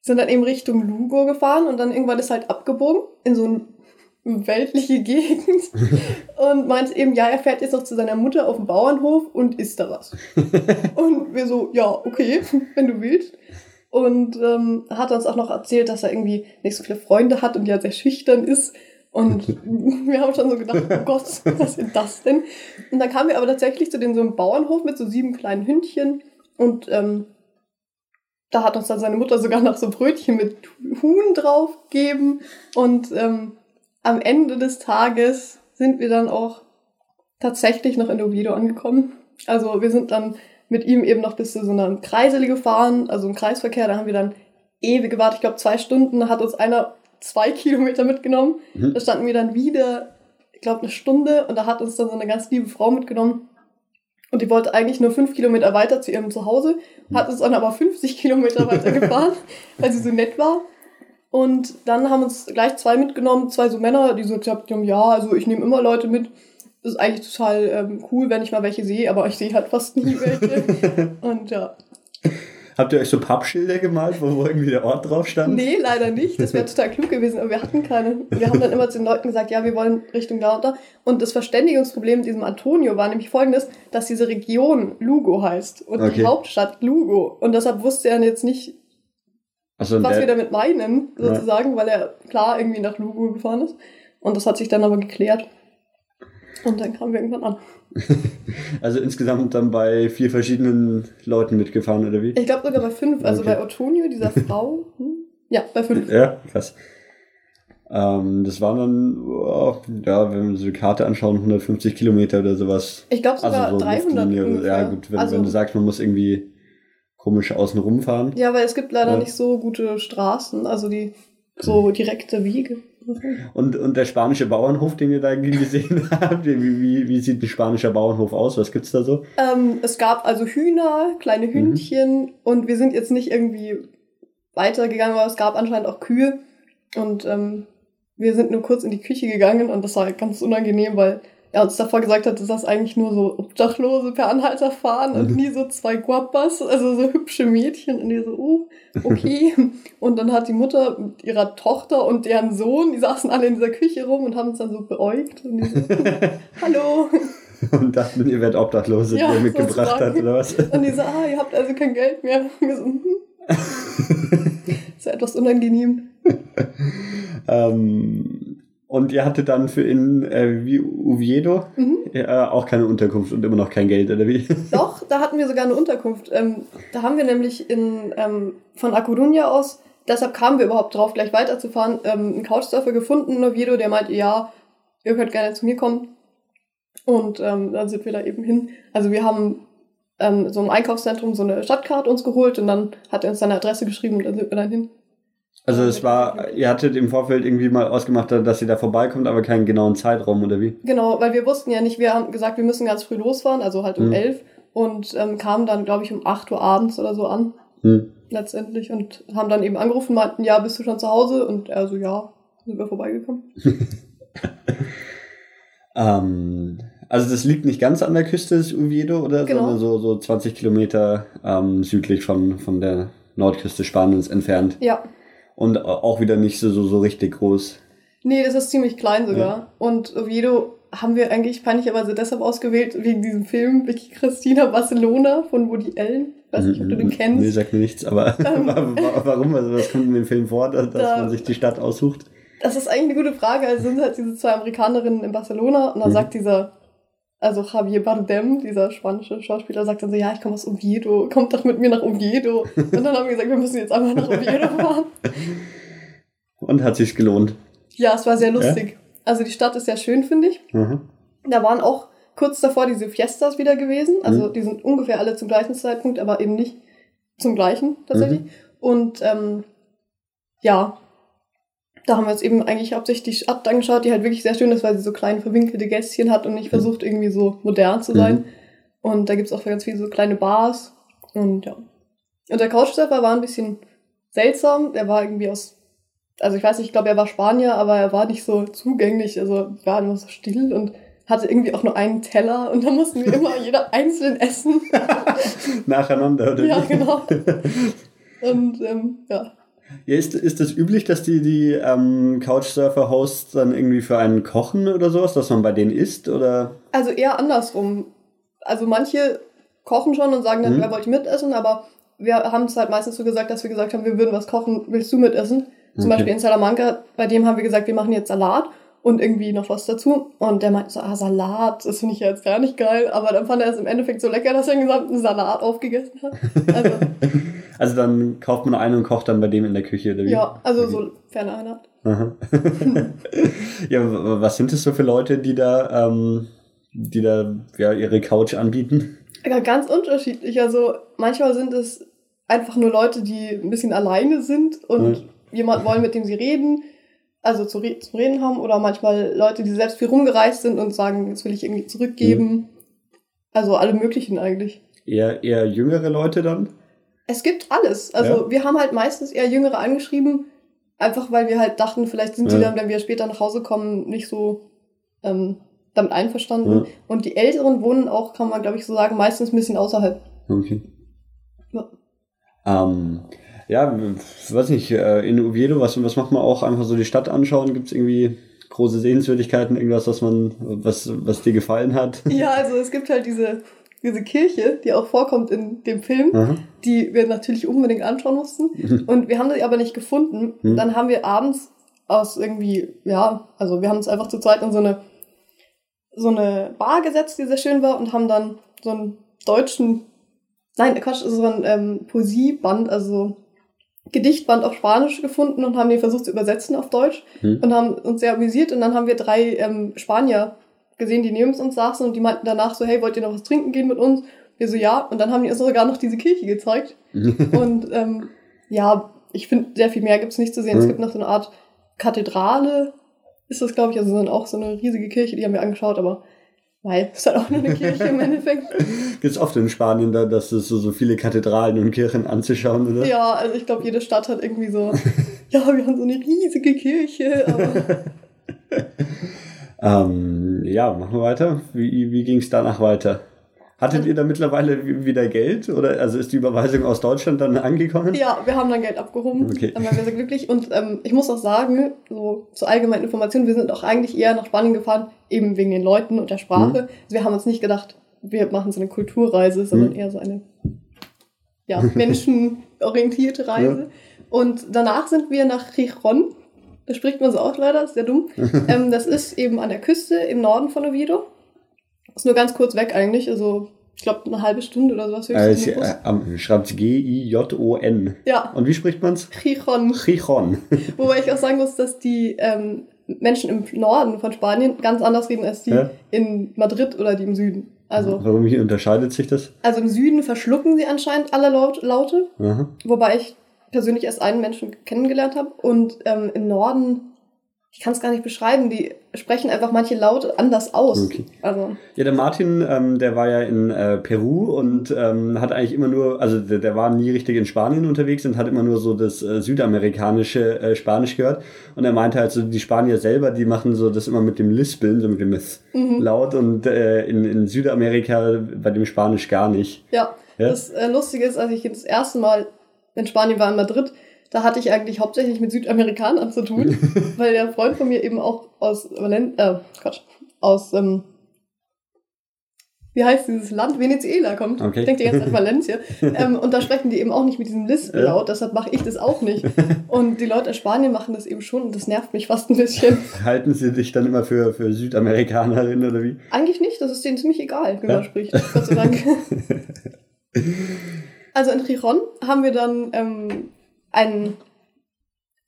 sind dann eben Richtung Lugo gefahren und dann irgendwann ist halt abgebogen in so eine weltliche Gegend und meint eben, ja, er fährt jetzt noch zu seiner Mutter auf dem Bauernhof und isst da was. und wir so, ja, okay, wenn du willst und ähm, hat uns auch noch erzählt, dass er irgendwie nicht so viele Freunde hat und ja sehr schüchtern ist. Und wir haben schon so gedacht, oh Gott, was ist das denn? Und dann kamen wir aber tatsächlich zu den so einem Bauernhof mit so sieben kleinen Hündchen und ähm, da hat uns dann seine Mutter sogar noch so Brötchen mit Huhn draufgegeben und ähm, am Ende des Tages sind wir dann auch tatsächlich noch in Oviedo angekommen. Also wir sind dann mit ihm eben noch bis zu so einer Kreisel gefahren, also im Kreisverkehr. Da haben wir dann ewig gewartet, ich glaube zwei Stunden. Da hat uns einer zwei Kilometer mitgenommen. Mhm. Da standen wir dann wieder, ich glaube, eine Stunde und da hat uns dann so eine ganz liebe Frau mitgenommen. Und die wollte eigentlich nur fünf Kilometer weiter zu ihrem Zuhause, hat uns dann aber 50 Kilometer weiter gefahren, weil sie so nett war. Und dann haben uns gleich zwei mitgenommen, zwei so Männer, die so gesagt haben, ja, also ich nehme immer Leute mit ist eigentlich total ähm, cool, wenn ich mal welche sehe, aber ich sehe halt fast nie welche. Und ja. Habt ihr euch so Pappschilder gemalt, wo, wo irgendwie der Ort drauf stand? Nee, leider nicht. Das wäre total klug gewesen, aber wir hatten keine. Wir haben dann immer zu den Leuten gesagt, ja, wir wollen Richtung da und da. Und das Verständigungsproblem mit diesem Antonio war nämlich folgendes, dass diese Region Lugo heißt und okay. die Hauptstadt Lugo. Und deshalb wusste er jetzt nicht, so, was wir damit meinen, sozusagen, ja. weil er klar irgendwie nach Lugo gefahren ist. Und das hat sich dann aber geklärt. Und dann kamen wir irgendwann an. also insgesamt dann bei vier verschiedenen Leuten mitgefahren, oder wie? Ich glaube sogar bei fünf. Also okay. bei Otonio, dieser Frau. Hm? Ja, bei fünf. Ja, krass. Ähm, das waren dann, oh, ja, wenn wir so eine Karte anschauen, 150 Kilometer oder sowas. Ich glaube sogar also so 300 ungefähr. Ja, gut, wenn, also, wenn, du sagst, man muss irgendwie komisch außen rumfahren. Ja, weil es gibt leider ja. nicht so gute Straßen, also die so direkte Wege. Und, und der spanische Bauernhof, den ihr da gesehen habt, wie, wie, wie sieht ein spanischer Bauernhof aus? Was gibt's da so? Ähm, es gab also Hühner, kleine. Hündchen mhm. und wir sind jetzt nicht irgendwie weitergegangen, aber es gab anscheinend auch Kühe und ähm, wir sind nur kurz in die Küche gegangen und das war ganz unangenehm, weil er uns davor gesagt hat, dass das eigentlich nur so Obdachlose per Anhalter fahren und mhm. nie so zwei Guapas, also so hübsche Mädchen. Und die so, oh, okay. und dann hat die Mutter mit ihrer Tochter und deren Sohn, die saßen alle in dieser Küche rum und haben uns dann so beäugt. Und die so, hallo. Und dachten, ihr werdet Obdachlose, ja, die ihr mitgebracht hat, oder was? Und die so, ah, ihr habt also kein Geld mehr. Und so, hm. ist ja etwas unangenehm. ähm, und ihr hattet dann für in äh, wie Oviedo mhm. äh, auch keine Unterkunft und immer noch kein Geld, oder wie? Doch, da hatten wir sogar eine Unterkunft. Ähm, da haben wir nämlich in, ähm, von A Coruña aus, deshalb kamen wir überhaupt drauf, gleich weiterzufahren, ähm, einen Couchsurfer gefunden in Oviedo, der meinte, ja, ihr könnt gerne zu mir kommen. Und ähm, dann sind wir da eben hin. Also wir haben ähm, so im Einkaufszentrum so eine Stadtkarte uns geholt und dann hat er uns seine Adresse geschrieben und dann sind wir dann hin. Also es war, ihr hattet im Vorfeld irgendwie mal ausgemacht, dass ihr da vorbeikommt, aber keinen genauen Zeitraum, oder wie? Genau, weil wir wussten ja nicht, wir haben gesagt, wir müssen ganz früh losfahren, also halt um Mhm. elf und ähm, kamen dann, glaube ich, um 8 Uhr abends oder so an, Hm. letztendlich. Und haben dann eben angerufen, meinten, ja, bist du schon zu Hause? Und er so, ja, sind wir vorbeigekommen. Ähm, also das liegt nicht ganz an der Küste des Oviedo, oder? Genau. Sondern so, so 20 Kilometer ähm, südlich von, von der Nordküste Spaniens entfernt. Ja. Und auch wieder nicht so, so, so richtig groß. Nee, das ist ziemlich klein sogar. Ja. Und Oviedo haben wir eigentlich peinlicherweise deshalb ausgewählt, wegen diesem Film Vicky Christina Barcelona von Woody Allen. Weiß nicht, ob du den Nee, kennst. sagt mir nichts, aber Ähm. wa- warum? Also was kommt in dem Film vor, dass, Da- man sich die Stadt aussucht? Das ist eigentlich eine gute Frage. Also sind halt diese zwei Amerikanerinnen in Barcelona und dann Mhm. sagt dieser, also Javier Bardem, dieser spanische Schauspieler, sagt dann so, ja, ich komme aus Oviedo, kommt doch mit mir nach Oviedo. Und dann haben wir gesagt, wir müssen jetzt einfach nach Oviedo fahren. Und hat sich's gelohnt. Ja, es war sehr lustig. Also die Stadt ist sehr schön, finde ich. Mhm. Da waren auch kurz davor diese Fiestas wieder gewesen. Also Mhm. die sind ungefähr alle zum gleichen Zeitpunkt, aber eben nicht zum gleichen tatsächlich. Mhm. Und ähm, ja, da haben wir uns eben eigentlich hauptsächlich die Stadt angeschaut, die halt wirklich sehr schön ist, weil sie so kleine verwinkelte Gässchen hat und nicht Mhm. versucht irgendwie so modern zu sein. Und da gibt's auch ganz viele so kleine Bars. Und ja. Und der Couchsurfer war ein bisschen seltsam. Er war irgendwie aus, also ich weiß nicht, ich glaube, er war Spanier, aber er war nicht so zugänglich. Also war immer so still und hatte irgendwie auch nur einen Teller und da mussten wir immer jeder einzeln essen. Nacheinander, oder? ja, genau. Und ähm, ja. Ja, ist, ist das üblich, dass die, die ähm, Couchsurfer-Hosts dann irgendwie für einen kochen oder sowas, dass man bei denen isst? Oder? Also eher andersrum. Also manche kochen schon und sagen dann, Mhm. wer wollte mitessen, aber wir haben es halt meistens so gesagt, dass wir gesagt haben, wir würden was kochen, willst du mitessen? Zum Okay. Beispiel in Salamanca, bei dem haben wir gesagt, wir machen jetzt Salat und irgendwie noch was dazu. Und der meinte so, ah, Salat, das finde ich ja jetzt gar nicht geil. Aber dann fand er es im Endeffekt so lecker, dass er den gesamten Salat aufgegessen hat. Also, Also dann kauft man einen und kocht dann bei dem in der Küche, oder wie? ja, also so ferne. Aha. ja, was sind das so für Leute, die da, ähm, die da ja, ihre Couch anbieten? Ja, ganz unterschiedlich. Also manchmal sind es einfach nur Leute, die ein bisschen alleine sind und Mhm. jemand wollen, mit dem sie reden, also zu, re zu reden haben. Oder manchmal Leute, die selbst viel rumgereist sind und sagen, jetzt will ich irgendwie zurückgeben. Also alle möglichen eigentlich. Eher, eher jüngere Leute dann? Es gibt alles. Also Ja. wir haben halt meistens eher Jüngere angeschrieben, einfach weil wir halt dachten, vielleicht sind die Ja. dann, wenn wir später nach Hause kommen, nicht so ähm, damit einverstanden. Ja. Und die Älteren wohnen auch, kann man glaube ich so sagen, meistens ein bisschen außerhalb. Okay. Ja. Ähm, ja, weiß nicht, äh, in Oviedo, was, was macht man auch? Einfach so die Stadt anschauen? Gibt es irgendwie große Sehenswürdigkeiten, irgendwas, was man, was, was dir gefallen hat? Ja, also es gibt halt diese, diese Kirche, die auch vorkommt in dem Film, Aha. die wir natürlich unbedingt anschauen mussten. Und wir haben sie aber nicht gefunden. Mhm. Dann haben wir abends aus irgendwie, ja, also wir haben uns einfach zu zweit in so eine, so eine Bar gesetzt, die sehr schön war, und haben dann so einen deutschen, nein, Quatsch, so ein ähm, Poesieband, also Gedichtband auf Spanisch gefunden und haben den versucht zu übersetzen auf Deutsch Mhm. und haben uns sehr amüsiert. Und dann haben wir drei ähm, Spanier gesehen, die neben uns saßen und die meinten danach so, hey, wollt ihr noch was trinken gehen mit uns? Wir so, ja. Und dann haben die uns sogar noch diese Kirche gezeigt. Und ähm, ja, ich finde, sehr viel mehr gibt's nicht zu sehen. Es Mhm. gibt noch so eine Art Kathedrale, ist das, glaube ich, also dann auch so eine riesige Kirche, die haben wir angeschaut, aber weil es ist halt auch nur eine Kirche im Endeffekt. Gibt es oft in Spanien da, dass es so, so viele Kathedralen und Kirchen anzuschauen, oder? Ja, also ich glaube, jede Stadt hat irgendwie so, ja, wir haben so eine riesige Kirche, aber Ähm, ja, machen wir weiter. Wie, wie ging es danach weiter? Hattet ihr da mittlerweile wieder Geld? Oder also ist die Überweisung aus Deutschland dann angekommen? ja, wir haben dann Geld abgehoben. Okay. Dann waren wir sehr glücklich. Und ähm, ich muss auch sagen, so zur allgemeinen Information, wir sind auch eigentlich eher nach Spanien gefahren, eben wegen den Leuten und der Sprache. Mhm. Also wir haben uns nicht gedacht, wir machen so eine Kulturreise, sondern Mhm. eher so eine ja, menschenorientierte Reise. Und danach sind wir nach Chichon. Da spricht man so aus leider, ist sehr dumm. ähm, das ist eben an der Küste im Norden von Oviedo. Ist nur ganz kurz weg eigentlich, also ich glaube eine halbe Stunde oder sowas. Äh, höchstens Bus. äh, am- schreibt G-I-J-O-N. ja, Und wie spricht man's? Chichon. Chichon. Wobei ich auch sagen muss, dass die ähm, Menschen im Norden von Spanien ganz anders reden als die Ja? in Madrid oder die im Süden. Also, Warum unterscheidet sich das? also im Süden verschlucken sie anscheinend alle Laut Laute, Aha. wobei ich persönlich erst einen Menschen kennengelernt habe. Und ähm, im Norden ich kann es gar nicht beschreiben, die sprechen einfach manche Laute anders aus. Okay. Also. Ja, der Martin, ähm, der war ja in äh, Peru und ähm, hat eigentlich immer nur, also der, der, war nie richtig in Spanien unterwegs und hat immer nur so das äh, südamerikanische äh, Spanisch gehört. Und er meinte halt so, die Spanier selber, die machen so das immer mit dem Lispeln, so mit dem mhm. Laut und äh, in, in Südamerika bei dem Spanisch gar nicht. Ja, ja? das äh, Lustige ist, als ich das erste Mal in Spanien war, in Madrid, da hatte ich eigentlich hauptsächlich mit Südamerikanern zu tun, weil der Freund von mir eben auch aus Valen äh, Quatsch, aus ähm, wie heißt dieses Land? Venezuela kommt. Okay. Ich denke ganze Zeit Valencia. ähm, und da sprechen die eben auch nicht mit diesem Lispel-Laut, ja. deshalb mache ich das auch nicht. Und die Leute aus Spanien machen das eben schon und das nervt mich fast ein bisschen. Halten sie dich dann immer für, für Südamerikanerin oder wie? Eigentlich nicht, das ist denen ziemlich egal, wie ja. man spricht. Gott sei Dank. Also in Rijon haben wir dann ähm, einen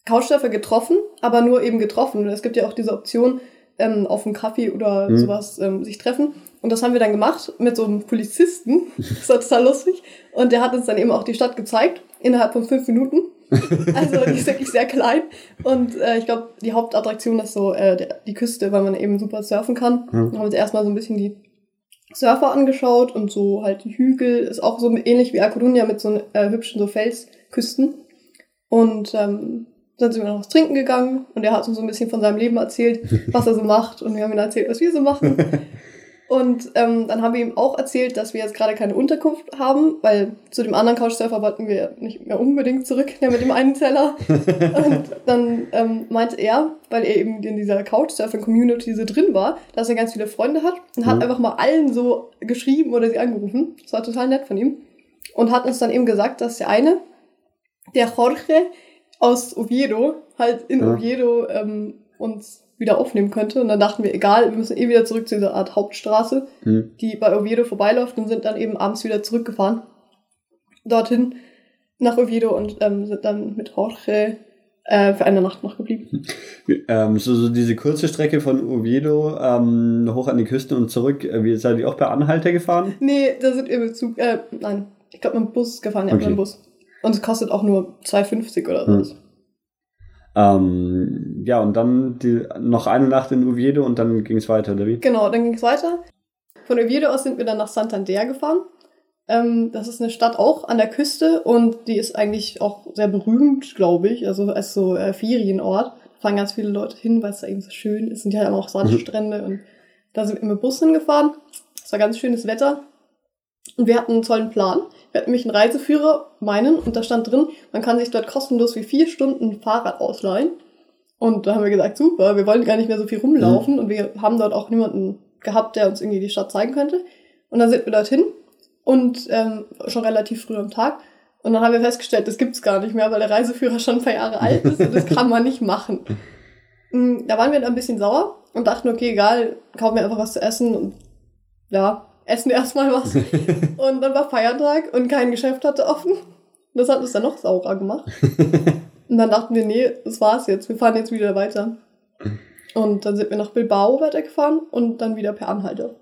Couchsurfer getroffen, aber nur eben getroffen. Es gibt ja auch diese Option, ähm, auf einen Kaffee oder mhm. sowas ähm, sich treffen. Und das haben wir dann gemacht mit so einem Polizisten. Das war total lustig. Und der hat uns dann eben auch die Stadt gezeigt, innerhalb von fünf Minuten. Also die ist wirklich sehr klein. Und äh, ich glaube, die Hauptattraktion ist so äh, der, die Küste, weil man eben super surfen kann. Mhm. Dann haben wir uns erstmal so ein bisschen die Surfer angeschaut und so halt die Hügel. Ist auch so ähnlich wie A Coruña mit so äh, hübschen so Felsküsten. Und ähm, dann sind wir noch was trinken gegangen und er hat uns so ein bisschen von seinem Leben erzählt, was er so macht und wir haben ihm erzählt, was wir so machen. Und ähm, dann haben wir ihm auch erzählt, dass wir jetzt gerade keine Unterkunft haben, weil zu dem anderen Couchsurfer wollten wir nicht mehr unbedingt zurück, der mit dem einen Zeller. und dann ähm, meinte er, weil er eben in dieser Couchsurfing-Community so drin war, dass er ganz viele Freunde hat und hat mhm. einfach mal allen so geschrieben oder sie angerufen. Das war total nett von ihm. Und hat uns dann eben gesagt, dass der eine, der Jorge aus Oviedo, halt in ja. Oviedo ähm, uns wieder aufnehmen könnte. Und dann dachten wir, egal, wir müssen eh wieder zurück zu dieser Art Hauptstraße, hm. die bei Oviedo vorbeiläuft und sind dann eben abends wieder zurückgefahren. Dorthin nach Oviedo und ähm, sind dann mit Jorge äh, für eine Nacht noch geblieben. Ähm, so, so diese kurze Strecke von Oviedo ähm, hoch an die Küste und zurück, äh, wie seid ihr auch bei Anhalter gefahren? Nee, da sind wir mit Zug, äh, nein, ich glaube mit dem Bus gefahren, ja, okay. mit dem Bus. Und es kostet auch nur 2,50 oder so. Hm. Ähm, ja, und dann die, noch eine Nacht in Oviedo und dann ging es weiter, oder wie? Genau, dann ging es weiter. Von Oviedo aus sind wir dann nach Santander gefahren. Ähm, das ist eine Stadt auch an der Küste und die ist eigentlich auch sehr berühmt, glaube ich, also als so äh, Ferienort. Da fahren ganz viele Leute hin, weil es da eben so schön ist. Es sind ja auch Sandstrände und da sind wir mit Bus hingefahren. Es war ganz schönes Wetter und wir hatten einen tollen Plan. Wir hatten nämlich einen Reiseführer, meinen, und da stand drin, man kann sich dort kostenlos wie vier Stunden Fahrrad ausleihen. Und da haben wir gesagt, super, wir wollen gar nicht mehr so viel rumlaufen mhm. und wir haben dort auch niemanden gehabt, der uns irgendwie die Stadt zeigen könnte. Und dann sind wir dorthin und ähm, schon relativ früh am Tag. Und dann haben wir festgestellt, das gibt's gar nicht mehr, weil der Reiseführer schon ein paar Jahre alt ist und das kann man nicht machen. Mm, da waren wir dann ein bisschen sauer und dachten, okay, egal, kaufen wir einfach was zu essen und ja, essen erstmal was. und dann war Feiertag und kein Geschäft hatte offen. Das hat uns dann noch saurer gemacht. und dann dachten wir, nee, das war's jetzt. Wir fahren jetzt wieder weiter. Und dann sind wir nach Bilbao weitergefahren und dann wieder per Anhalter.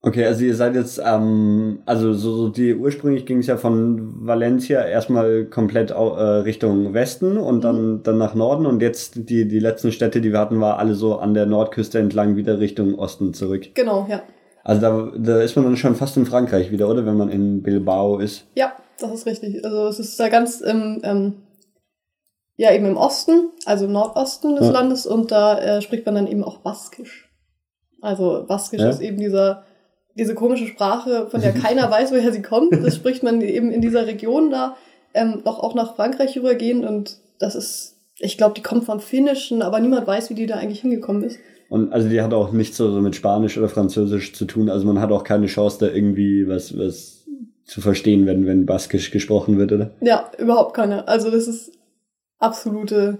Okay, also ihr seid jetzt, ähm, also so, so die ursprünglich ging es ja von Valencia erstmal komplett äh, Richtung Westen und dann, mhm. dann nach Norden und jetzt die, die letzten Städte, die wir hatten, war alle so an der Nordküste entlang wieder Richtung Osten zurück. Genau, ja. Also da, da ist man dann schon fast in Frankreich wieder, oder? Wenn man in Bilbao ist. Ja, das ist richtig. Also es ist da ganz im, ähm, ja eben im Osten, also im Nordosten des ja. Landes und da äh, spricht man dann eben auch Baskisch. Also Baskisch ja. ist eben dieser, diese komische Sprache, von der keiner weiß, woher sie kommt. Das spricht man eben in dieser Region da, ähm, noch auch nach Frankreich rübergehen und das ist, ich glaube, die kommt vom Finnischen, aber niemand weiß, wie die da eigentlich hingekommen ist. Und also die hat auch nichts so mit Spanisch oder Französisch zu tun. Also man hat auch keine Chance, da irgendwie was, was zu verstehen, wenn, wenn Baskisch gesprochen wird, oder? Ja, überhaupt keine. Also das ist absolute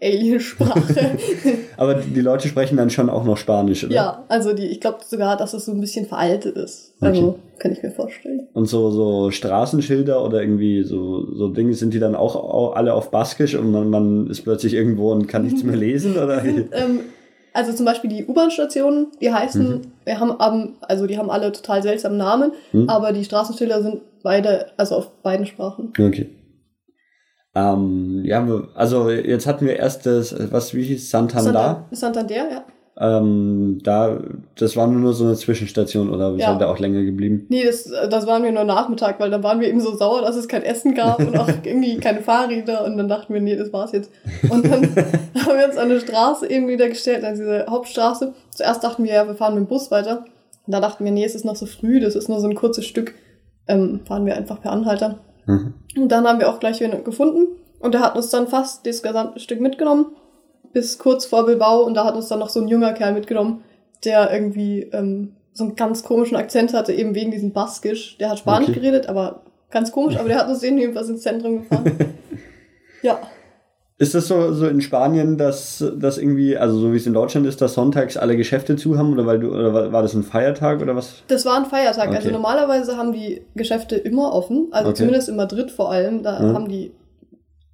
Aliensprache. Aber die Leute sprechen dann schon auch noch Spanisch, oder? Ja, also die, ich glaube sogar, dass es so ein bisschen veraltet ist. Also okay. kann ich mir vorstellen. Und so, so Straßenschilder oder irgendwie so, so Dinge, sind die dann auch, auch alle auf Baskisch und man, man ist plötzlich irgendwo und kann nichts mehr lesen? Oder? ähm, also zum Beispiel die U-Bahn-Stationen, die heißen, mhm. wir haben, also die haben alle total seltsamen Namen, mhm. aber die Straßenschilder sind beide, also auf beiden Sprachen. Okay. Ähm, ja, also jetzt hatten wir erst das, was, wie hieß Santander? Santander, ja. Ähm, da, das war nur so eine Zwischenstation oder ja. sind da auch länger geblieben? Nee, das, das waren wir nur Nachmittag, weil dann waren wir eben so sauer, dass es kein Essen gab und auch irgendwie keine Fahrräder und dann dachten wir, nee, das war's jetzt. Und dann haben wir uns an eine Straße eben wieder gestellt, an diese Hauptstraße. Zuerst dachten wir, ja, wir fahren mit dem Bus weiter. Und da dachten wir, nee, es ist noch so früh, das ist nur so ein kurzes Stück, ähm, fahren wir einfach per Anhalter. Mhm. Und dann haben wir auch gleich wieder gefunden und der hat uns dann fast das gesamte Stück mitgenommen bis kurz vor Bilbao und da hat uns dann noch so ein junger Kerl mitgenommen, der irgendwie ähm, so einen ganz komischen Akzent hatte, eben wegen diesem Baskisch. Der hat Spanisch okay. geredet, aber ganz komisch, aber der hat uns jedenfalls ins Zentrum gefahren. ja. Ist das so, so in Spanien, dass das irgendwie, also so wie es in Deutschland ist, dass sonntags alle Geschäfte zu haben oder weil du oder war das ein Feiertag oder was? Das war ein Feiertag. Also okay. Also normalerweise haben die Geschäfte immer offen, also okay. zumindest in Madrid vor allem, da ja. haben die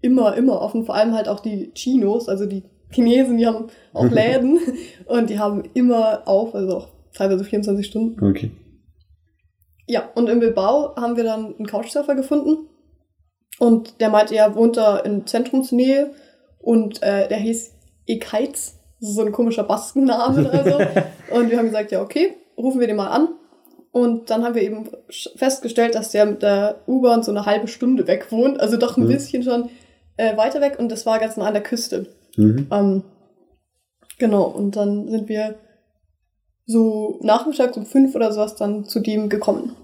immer, immer offen, vor allem halt auch die Chinos, also die Chinesen, die haben auch Läden und die haben immer auf, also auch teilweise 24 Stunden. Okay. Ja, und in Bilbao haben wir dann einen Couchsurfer gefunden und der meinte, er wohnt da in Zentrumsnähe und äh, der hieß Ekeiz, so ein komischer Baskenname oder so. und wir haben gesagt, ja, okay, rufen wir den mal an. Und dann haben wir eben festgestellt, dass der mit der U-Bahn so eine halbe Stunde weg wohnt, also doch ein mhm. bisschen schon äh, weiter weg und das war ganz nah an der Küste. Mhm. Ähm, genau, und dann sind wir so nachmittags um fünf oder sowas dann zu dem gekommen.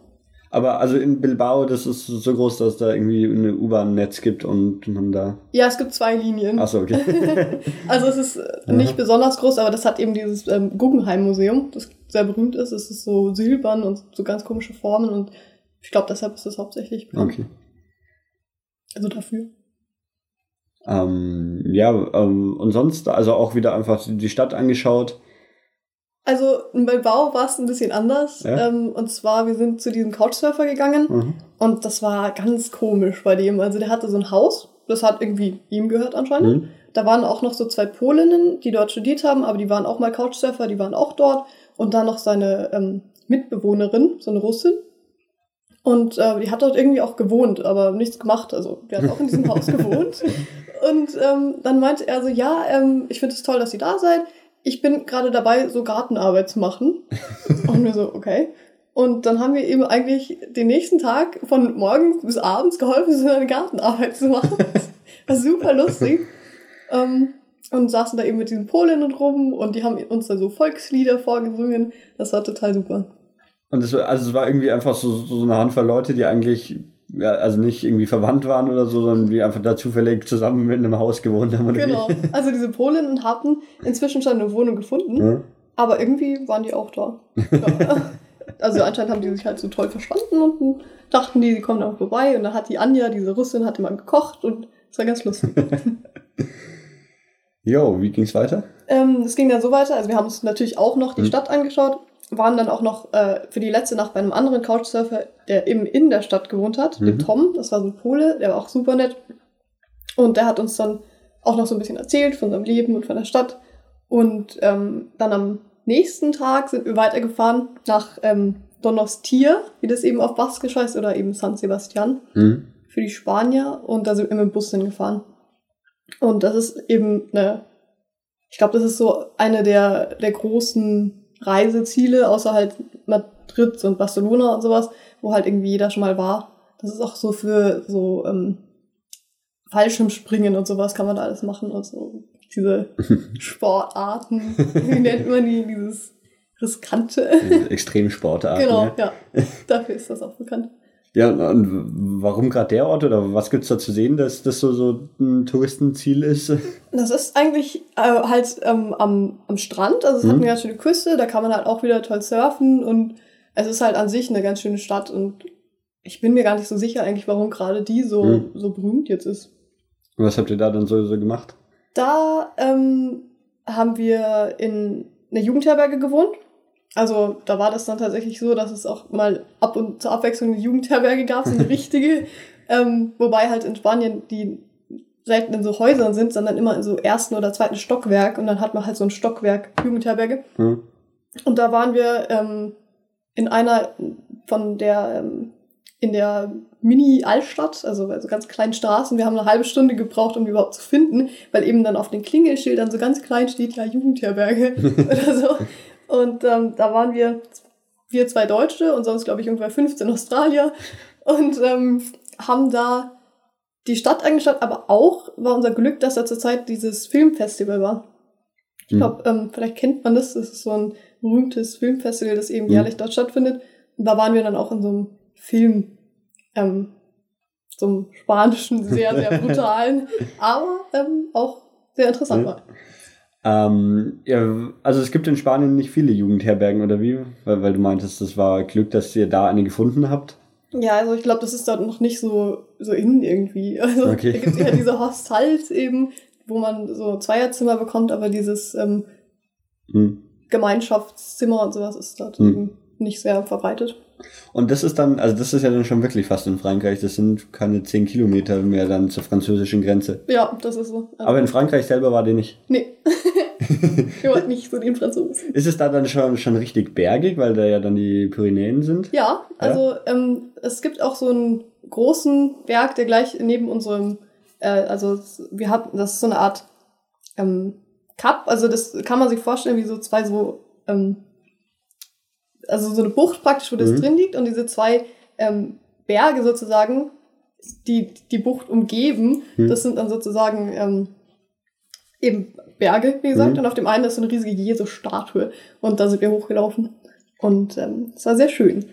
Aber also in Bilbao, das ist so groß, dass da irgendwie ein U-Bahn-Netz gibt und man da. Ja, es gibt zwei Linien. Achso, okay. also es ist nicht Aha. besonders groß, aber das hat eben dieses ähm, Guggenheim-Museum, das sehr berühmt ist. Es ist so silbern und so ganz komische Formen und ich glaube, deshalb ist es hauptsächlich bekannt. Okay. Also dafür. Ähm, ja, ähm, und sonst, also auch wieder einfach die Stadt angeschaut. Also bei Bau war es ein bisschen anders. Ja? Ähm, und zwar, wir sind zu diesem Couchsurfer gegangen mhm. und das war ganz komisch bei dem. Also der hatte so ein Haus, das hat irgendwie ihm gehört anscheinend. Mhm. Da waren auch noch so zwei Polinnen, die dort studiert haben, aber die waren auch mal Couchsurfer, die waren auch dort. Und dann noch seine ähm, Mitbewohnerin, so eine Russin. Und äh, die hat dort irgendwie auch gewohnt, aber nichts gemacht. Also die hat auch in diesem Haus gewohnt. Und ähm, dann meinte er so, ja, ähm, ich finde es toll, dass ihr da seid. Ich bin gerade dabei, so Gartenarbeit zu machen. Und wir so, okay. Und dann haben wir eben eigentlich den nächsten Tag von morgens bis abends geholfen, so eine Gartenarbeit zu machen. Das war super lustig. ähm, und saßen da eben mit diesen Polinnen rum und die haben uns da so Volkslieder vorgesungen. Das war total super. Und es war, also es war irgendwie einfach so, so eine Handvoll Leute, die eigentlich ja, also nicht irgendwie verwandt waren oder so, sondern die einfach da zufällig zusammen mit einem Haus gewohnt haben. Oder genau. Wie? Also diese Polinnen hatten inzwischen schon eine Wohnung gefunden, ja. aber irgendwie waren die auch da. Ja. also anscheinend haben die sich halt so toll verstanden und dachten die, sie kommen dann vorbei und dann hat die Anja, diese Russin, hat immer gekocht und es war ganz lustig. Jo, wie ging's weiter? Ähm, es ging dann so weiter, also wir haben uns natürlich auch noch die mhm. Stadt angeschaut waren dann auch noch äh, für die letzte Nacht bei einem anderen Couchsurfer, der eben in der Stadt gewohnt hat, mhm. dem Tom. Das war so ein Pole, der war auch super nett. Und der hat uns dann auch noch so ein bisschen erzählt von seinem Leben und von der Stadt. Und ähm, dann am nächsten Tag sind wir weitergefahren nach ähm, Donostia, wie das eben auf Baskisch heißt, oder eben San Sebastian mhm. für die Spanier. Und da sind wir mit dem Bus hingefahren. Und das ist eben eine, ich glaube, das ist so eine der, der großen Reiseziele, außer halt Madrid und Barcelona und sowas, wo halt irgendwie jeder schon mal war. Das ist auch so für so ähm, Fallschirmsportingen und sowas kann man da alles machen und so diese Sportarten. Wie nennt man die? Dieses riskante. Extremsportarten. Genau, ja. Dafür ist das auch bekannt. Ja, und warum gerade der Ort oder was gibt's da zu sehen, dass das so, so ein Touristenziel ist? Das ist eigentlich äh, halt ähm, am, am Strand, also es mhm. hat eine ganz schöne Küste, da kann man halt auch wieder toll surfen und es ist halt an sich eine ganz schöne Stadt und ich bin mir gar nicht so sicher eigentlich, warum gerade die so, mhm. so berühmt jetzt ist. Und was habt ihr da dann so, so gemacht? Da ähm, haben wir in einer Jugendherberge gewohnt also da war das dann tatsächlich so, dass es auch mal ab und zur Abwechslung eine Jugendherberge gab, so eine richtige. ähm, wobei halt in Spanien die selten in so Häusern sind, sondern immer in so ersten oder zweiten Stockwerk und dann hat man halt so ein Stockwerk Jugendherberge. Mhm. Und da waren wir ähm, in einer von der ähm, in der Mini-Altstadt, also, also ganz kleinen Straßen. Wir haben eine halbe Stunde gebraucht, um die überhaupt zu finden, weil eben dann auf den Klingelschildern so ganz klein steht, ja, Jugendherberge oder so. Und ähm, da waren wir, wir zwei Deutsche und sonst, glaube ich, ungefähr 15 Australier und ähm, haben da die Stadt angeschaut, aber auch war unser Glück, dass da zurzeit dieses Filmfestival war. Ich glaube, ähm, vielleicht kennt man das, das ist so ein berühmtes Filmfestival, das eben jährlich dort stattfindet. Und da waren wir dann auch in so einem Film, ähm, so einem spanischen, sehr, sehr brutalen, aber ähm, auch sehr interessant war. Ähm, ja, also es gibt in Spanien nicht viele Jugendherbergen, oder wie? Weil, weil du meintest, das war Glück, dass ihr da eine gefunden habt. Ja, also ich glaube, das ist dort noch nicht so, so innen irgendwie. Also Okay. da gibt es ja diese Hostels eben, wo man so Zweierzimmer bekommt, aber dieses ähm, Hm. Gemeinschaftszimmer und sowas ist dort Hm. eben nicht sehr verbreitet. Und das ist dann, also das ist ja dann schon wirklich fast in Frankreich. Das sind keine 10 Kilometer mehr dann zur französischen Grenze. Ja, das ist so. Aber in Frankreich selber war die nicht. nee. Wir wollten nicht so den Franzosen. Ist es da dann schon, schon richtig bergig, weil da ja dann die Pyrenäen sind? Ja, also Ähm, es gibt auch so einen großen Berg, der gleich neben unserem, äh, also wir hatten, das ist so eine Art ähm, Cup, also das kann man sich vorstellen wie so zwei so, ähm, also so eine Bucht praktisch, wo das Mhm. drin liegt und diese zwei ähm, Berge sozusagen, die die Bucht umgeben, Mhm. das sind dann sozusagen ähm, eben Berge, wie gesagt, Mhm. und auf dem einen ist so eine riesige Jesus-Statue und da sind wir hochgelaufen und ähm, es war sehr schön.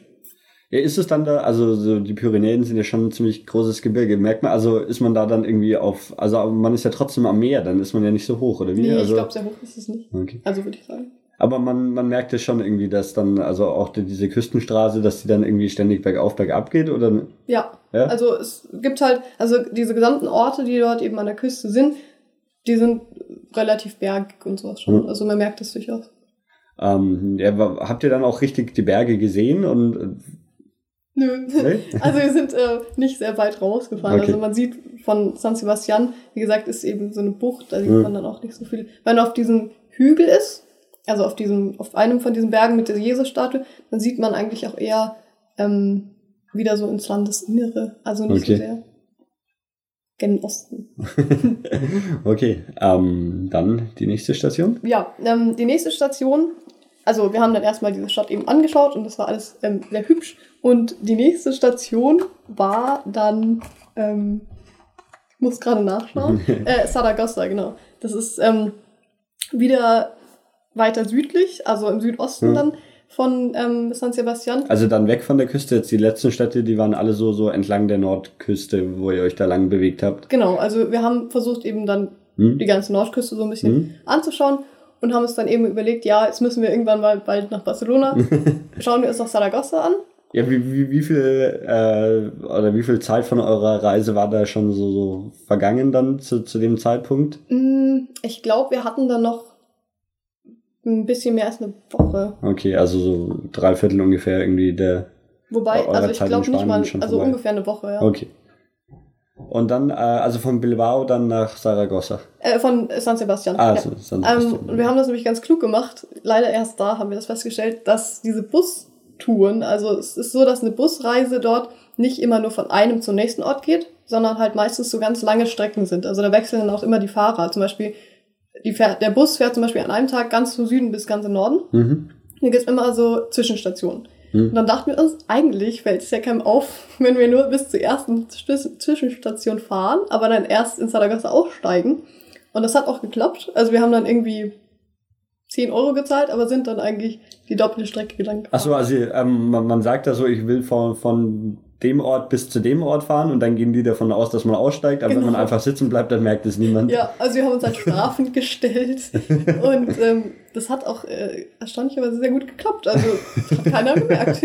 Ja, ist es dann da, also so die Pyrenäen sind ja schon ein ziemlich großes Gebirge. Merkt man, also ist man da dann irgendwie auf, also man ist ja trotzdem am Meer, dann ist man ja nicht so hoch, oder wie? Nee, also, ich glaube, sehr hoch ist es nicht. okay. Also würde ich sagen. Aber man, man merkt ja schon irgendwie, dass dann, also auch die, diese Küstenstraße, dass die dann irgendwie ständig bergauf, bergab geht, oder? Ja, Ja? also es gibt halt, also diese gesamten Orte, die dort eben an der Küste sind, die sind relativ bergig und sowas schon. Mhm. Also man merkt das durchaus. Ähm, ja, habt ihr dann auch richtig die Berge gesehen und äh, Nö. Nee? Also wir sind äh, nicht sehr weit rausgefahren. Okay. Also man sieht von San Sebastian, wie gesagt, ist eben so eine Bucht, da sieht Mhm. man dann auch nicht so viel. Wenn man auf diesem Hügel ist, also auf diesem, auf einem von diesen Bergen mit der Jesus-Statue, dann sieht man eigentlich auch eher ähm, wieder so ins Landesinnere. Also nicht Okay. so sehr gen Osten. okay, ähm, dann die nächste Station. Ja, ähm, die nächste Station, also wir haben dann erstmal diese Stadt eben angeschaut und das war alles ähm, sehr hübsch. Und die nächste Station war dann, ähm, ich muss gerade nachschauen, äh, Saragossa, genau. Das ist ähm, wieder weiter südlich, also im Südosten Hm. dann von ähm, San Sebastian. Also dann weg von der Küste. Jetzt die letzten Städte, die waren alle so, so entlang der Nordküste, wo ihr euch da lang bewegt habt. Genau, also wir haben versucht eben dann Hm? die ganze Nordküste so ein bisschen Hm? anzuschauen und haben uns dann eben überlegt, ja, jetzt müssen wir irgendwann mal bald nach Barcelona. Schauen wir uns noch Saragossa an. Ja, wie, wie, wie viel äh, oder wie viel Zeit von eurer Reise war da schon so, so vergangen dann zu, zu dem Zeitpunkt? Mm, Ich glaube, wir hatten dann noch ein bisschen mehr als eine Woche. Okay, also so drei Viertel ungefähr irgendwie der. Wobei, also ich glaube nicht mal, also vorbei. ungefähr eine Woche, ja. Okay. Und dann, äh, also von Bilbao dann nach Saragossa. Äh, von San Sebastian. Ah, ja. so, San Ähm, Sebastian. und wir haben das nämlich ganz klug gemacht. Leider erst da haben wir das festgestellt, dass diese Bustouren, also es ist so, dass eine Busreise dort nicht immer nur von einem zum nächsten Ort geht, sondern halt meistens so ganz lange Strecken sind. Also da wechseln dann auch immer die Fahrer. Zum Beispiel, fährt, der Bus fährt zum Beispiel an einem Tag ganz vom Süden bis ganz im Norden. Mhm. Da gibt's immer so Zwischenstationen. Mhm. Und dann dachten wir uns, eigentlich fällt es ja keinem auf, wenn wir nur bis zur ersten Zwisch- Zwischenstation fahren, aber dann erst in Saragossa aussteigen. Und das hat auch geklappt. Also wir haben dann irgendwie 10 Euro gezahlt, aber sind dann eigentlich die doppelte Strecke gegangen. Achso, also ähm, man, man sagt da so, ich will von, von dem Ort bis zu dem Ort fahren und dann gehen die davon aus, dass man aussteigt, aber wenn Genau. man einfach sitzen bleibt, dann merkt es niemand. Ja, also wir haben uns halt strafend gestellt und ähm, das hat auch äh, erstaunlicherweise sehr gut geklappt. Also das hat keiner gemerkt.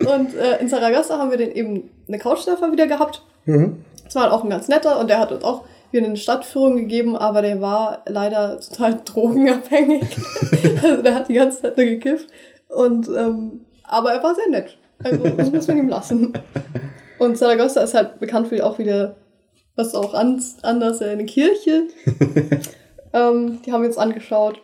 Und äh, in Saragossa haben wir den eben eine Couchsurfer wieder gehabt. Mhm. Das war auch ein ganz netter und der hat uns auch wieder eine Stadtführung gegeben, aber der war leider total drogenabhängig. also der hat die ganze Zeit nur gekifft. Und, ähm, aber er war sehr nett. Also das muss man ihm lassen. Und Saragossa ist halt bekannt für auch wieder was auch an, anders, eine Kirche. ähm, die haben wir uns angeschaut.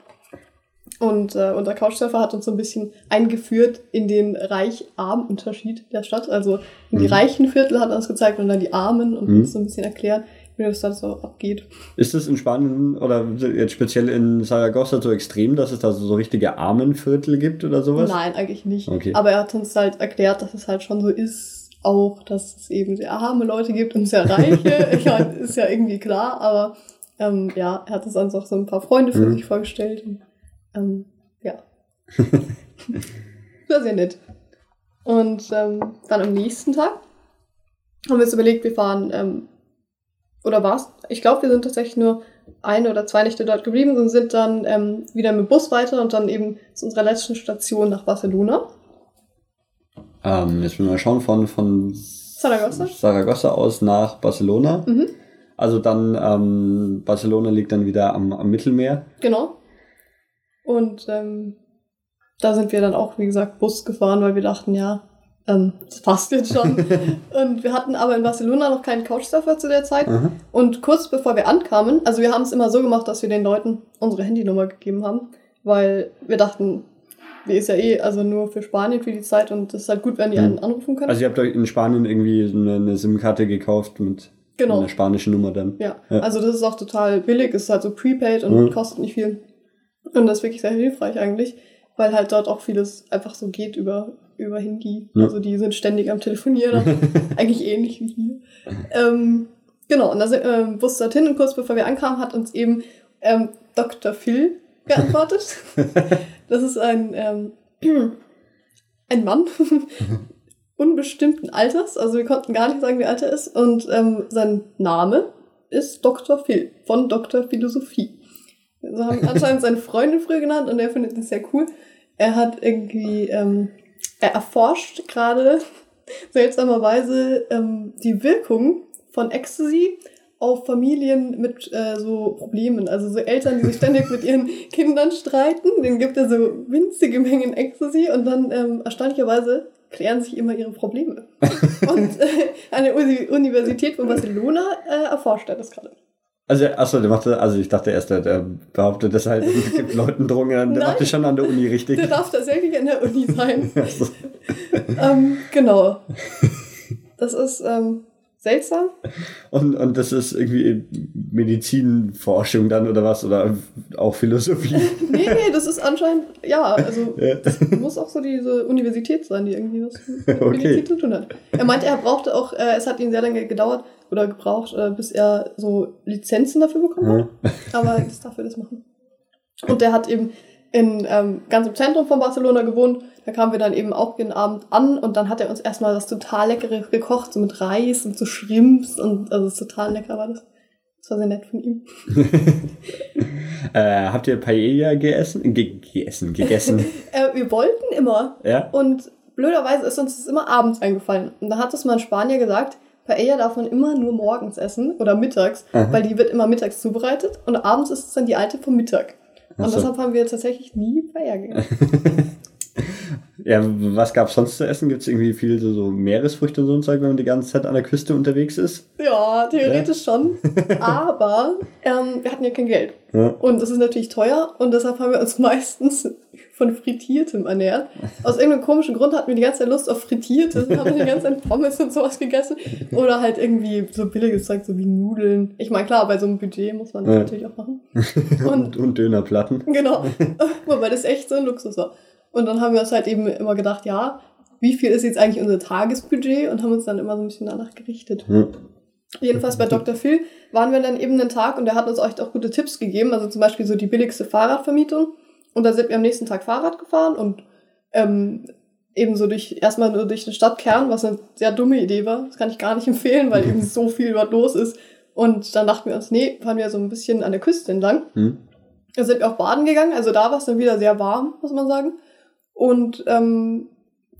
Und äh, unser Couchsurfer hat uns so ein bisschen eingeführt in den Reich-Arm-Unterschied der Stadt. Also in die Mhm. reichen Viertel hat er uns gezeigt und dann die Armen und Mhm. uns so ein bisschen erklärt, wie das da so abgeht. Ist es in Spanien oder jetzt speziell in Saragossa so extrem, dass es da so richtige Armenviertel gibt oder sowas? Nein, eigentlich nicht. Okay. Aber er hat uns halt erklärt, dass es halt schon so ist, auch, dass es eben sehr arme Leute gibt und sehr reiche. ich meine, ist ja irgendwie klar, aber ähm, ja, er hat uns dann auch so ein paar Freunde für Mhm. sich vorgestellt. Und, ähm, ja. War sehr nett. Und ähm, dann am nächsten Tag haben wir uns überlegt, wir fahren, ähm, oder war's? Ich glaube, wir sind tatsächlich nur eine oder zwei Nächte dort geblieben und sind dann ähm, wieder mit Bus weiter und dann eben zu unserer letzten Station nach Barcelona. Ähm, jetzt müssen wir mal schauen von, von Saragossa? Saragossa aus nach Barcelona. Mhm. Also dann, ähm, Barcelona liegt dann wieder am, am Mittelmeer. Genau. Und ähm, da sind wir dann auch, wie gesagt, Bus gefahren, weil wir dachten, ja, ähm, das passt jetzt schon. und wir hatten aber in Barcelona noch keinen Couchsurfer zu der Zeit. Aha. Und kurz bevor wir ankamen, also wir haben es immer so gemacht, dass wir den Leuten unsere Handynummer gegeben haben, weil wir dachten, die ist ja eh also nur für Spanien für die Zeit und es ist halt gut, wenn die Mhm. einen anrufen können. Also ihr habt euch in Spanien irgendwie eine, eine SIM-Karte gekauft mit genau. einer spanischen Nummer dann. Ja. Ja. also das ist auch total billig, ist halt so prepaid und Mhm. kostet nicht viel. Und das ist wirklich sehr hilfreich eigentlich, weil halt dort auch vieles einfach so geht über, über Handy. Ja. Also die sind ständig am Telefonieren, eigentlich ähnlich wie hier. Ähm, genau, und da sind ähm, Bus dorthin und kurz bevor wir ankamen, hat uns eben ähm, Dr. Phil geantwortet. das ist ein, ähm, ein Mann unbestimmten Alters, also wir konnten gar nicht sagen, wie alt er ist. Und ähm, sein Name ist Dr. Phil von Dr. Philosophie. So haben anscheinend seine Freundin früher genannt und er findet das sehr cool. Er hat irgendwie, ähm, er erforscht gerade seltsamerweise ähm, die Wirkung von Ecstasy auf Familien mit äh, so Problemen. Also so Eltern, die sich ständig mit ihren Kindern streiten, denen gibt er so winzige Mengen Ecstasy und dann ähm, erstaunlicherweise klären sich immer ihre Probleme. und äh, an der Uni Universität von Barcelona äh, erforscht er das gerade. Also, achso, der macht also ich dachte erst, der, der behauptet das halt, es gibt Leuten Drogen, der Nein. macht das schon an der Uni richtig. Der darf tatsächlich an der Uni sein. Ähm, genau. Das ist ähm, seltsam. und, und das ist irgendwie Medizinforschung dann oder was? Oder auch Philosophie. Nee, nee, das ist anscheinend, ja, also Ja. muss auch so diese Universität sein, die irgendwie was mit Okay. Medizin zu tun hat. Er meinte, er brauchte auch, äh, es hat ihn sehr lange gedauert oder gebraucht, äh, bis er so Lizenzen dafür bekommen hat. Aber jetzt darf er das machen. Und der hat eben in, ähm, ganz im Zentrum von Barcelona gewohnt. Da kamen wir dann eben auch jeden Abend an und dann hat er uns erstmal was total Leckeres gekocht, so mit Reis und so Shrimps und also total lecker war das. Das war sehr nett von ihm. Äh, habt ihr Paella gegessen? Ge gegessen, gegessen. Äh, wir wollten immer ja? und blöderweise ist uns das immer abends eingefallen. Und da hat es mal ein Spanier gesagt, Paella darf man immer nur morgens essen oder mittags, Aha. weil die wird immer mittags zubereitet und abends ist es dann die alte vom Mittag. Und so. deshalb haben wir tatsächlich nie Paella gegessen. Ja, was gab's sonst zu essen? Gibt's irgendwie viel so, so Meeresfrüchte und so ein Zeug, wenn man die ganze Zeit an der Küste unterwegs ist? Ja, theoretisch schon. Aber ähm, wir hatten ja kein Geld. Ja. Und das ist natürlich teuer und deshalb haben wir uns meistens von Frittiertem ernährt. Aus irgendeinem komischen Grund hatten wir die ganze Zeit Lust auf Frittiertes und haben die ganze Zeit Pommes und sowas gegessen. Oder halt irgendwie so billiges Zeug, so wie Nudeln. Ich meine, klar, bei so einem Budget muss man das Ja. natürlich auch machen. Und, und Dönerplatten. Genau. Wobei das echt so ein Luxus war. Und dann haben wir uns halt eben immer gedacht, ja, wie viel ist jetzt eigentlich unser Tagesbudget? Und haben uns dann immer so ein bisschen danach gerichtet. Hm. Jedenfalls bei Dr. Phil waren wir dann eben einen Tag und der hat uns echt auch gute Tipps gegeben. Also zum Beispiel so die billigste Fahrradvermietung. Und da sind wir am nächsten Tag Fahrrad gefahren und ähm, eben so durch, erstmal nur durch den Stadtkern, was eine sehr dumme Idee war. Das kann ich gar nicht empfehlen, weil eben so viel dort los ist. Und dann dachten wir uns, nee, fahren wir so ein bisschen an der Küste entlang. Hm. Da sind wir auch baden gegangen, also da war es dann wieder sehr warm, muss man sagen. Und ähm,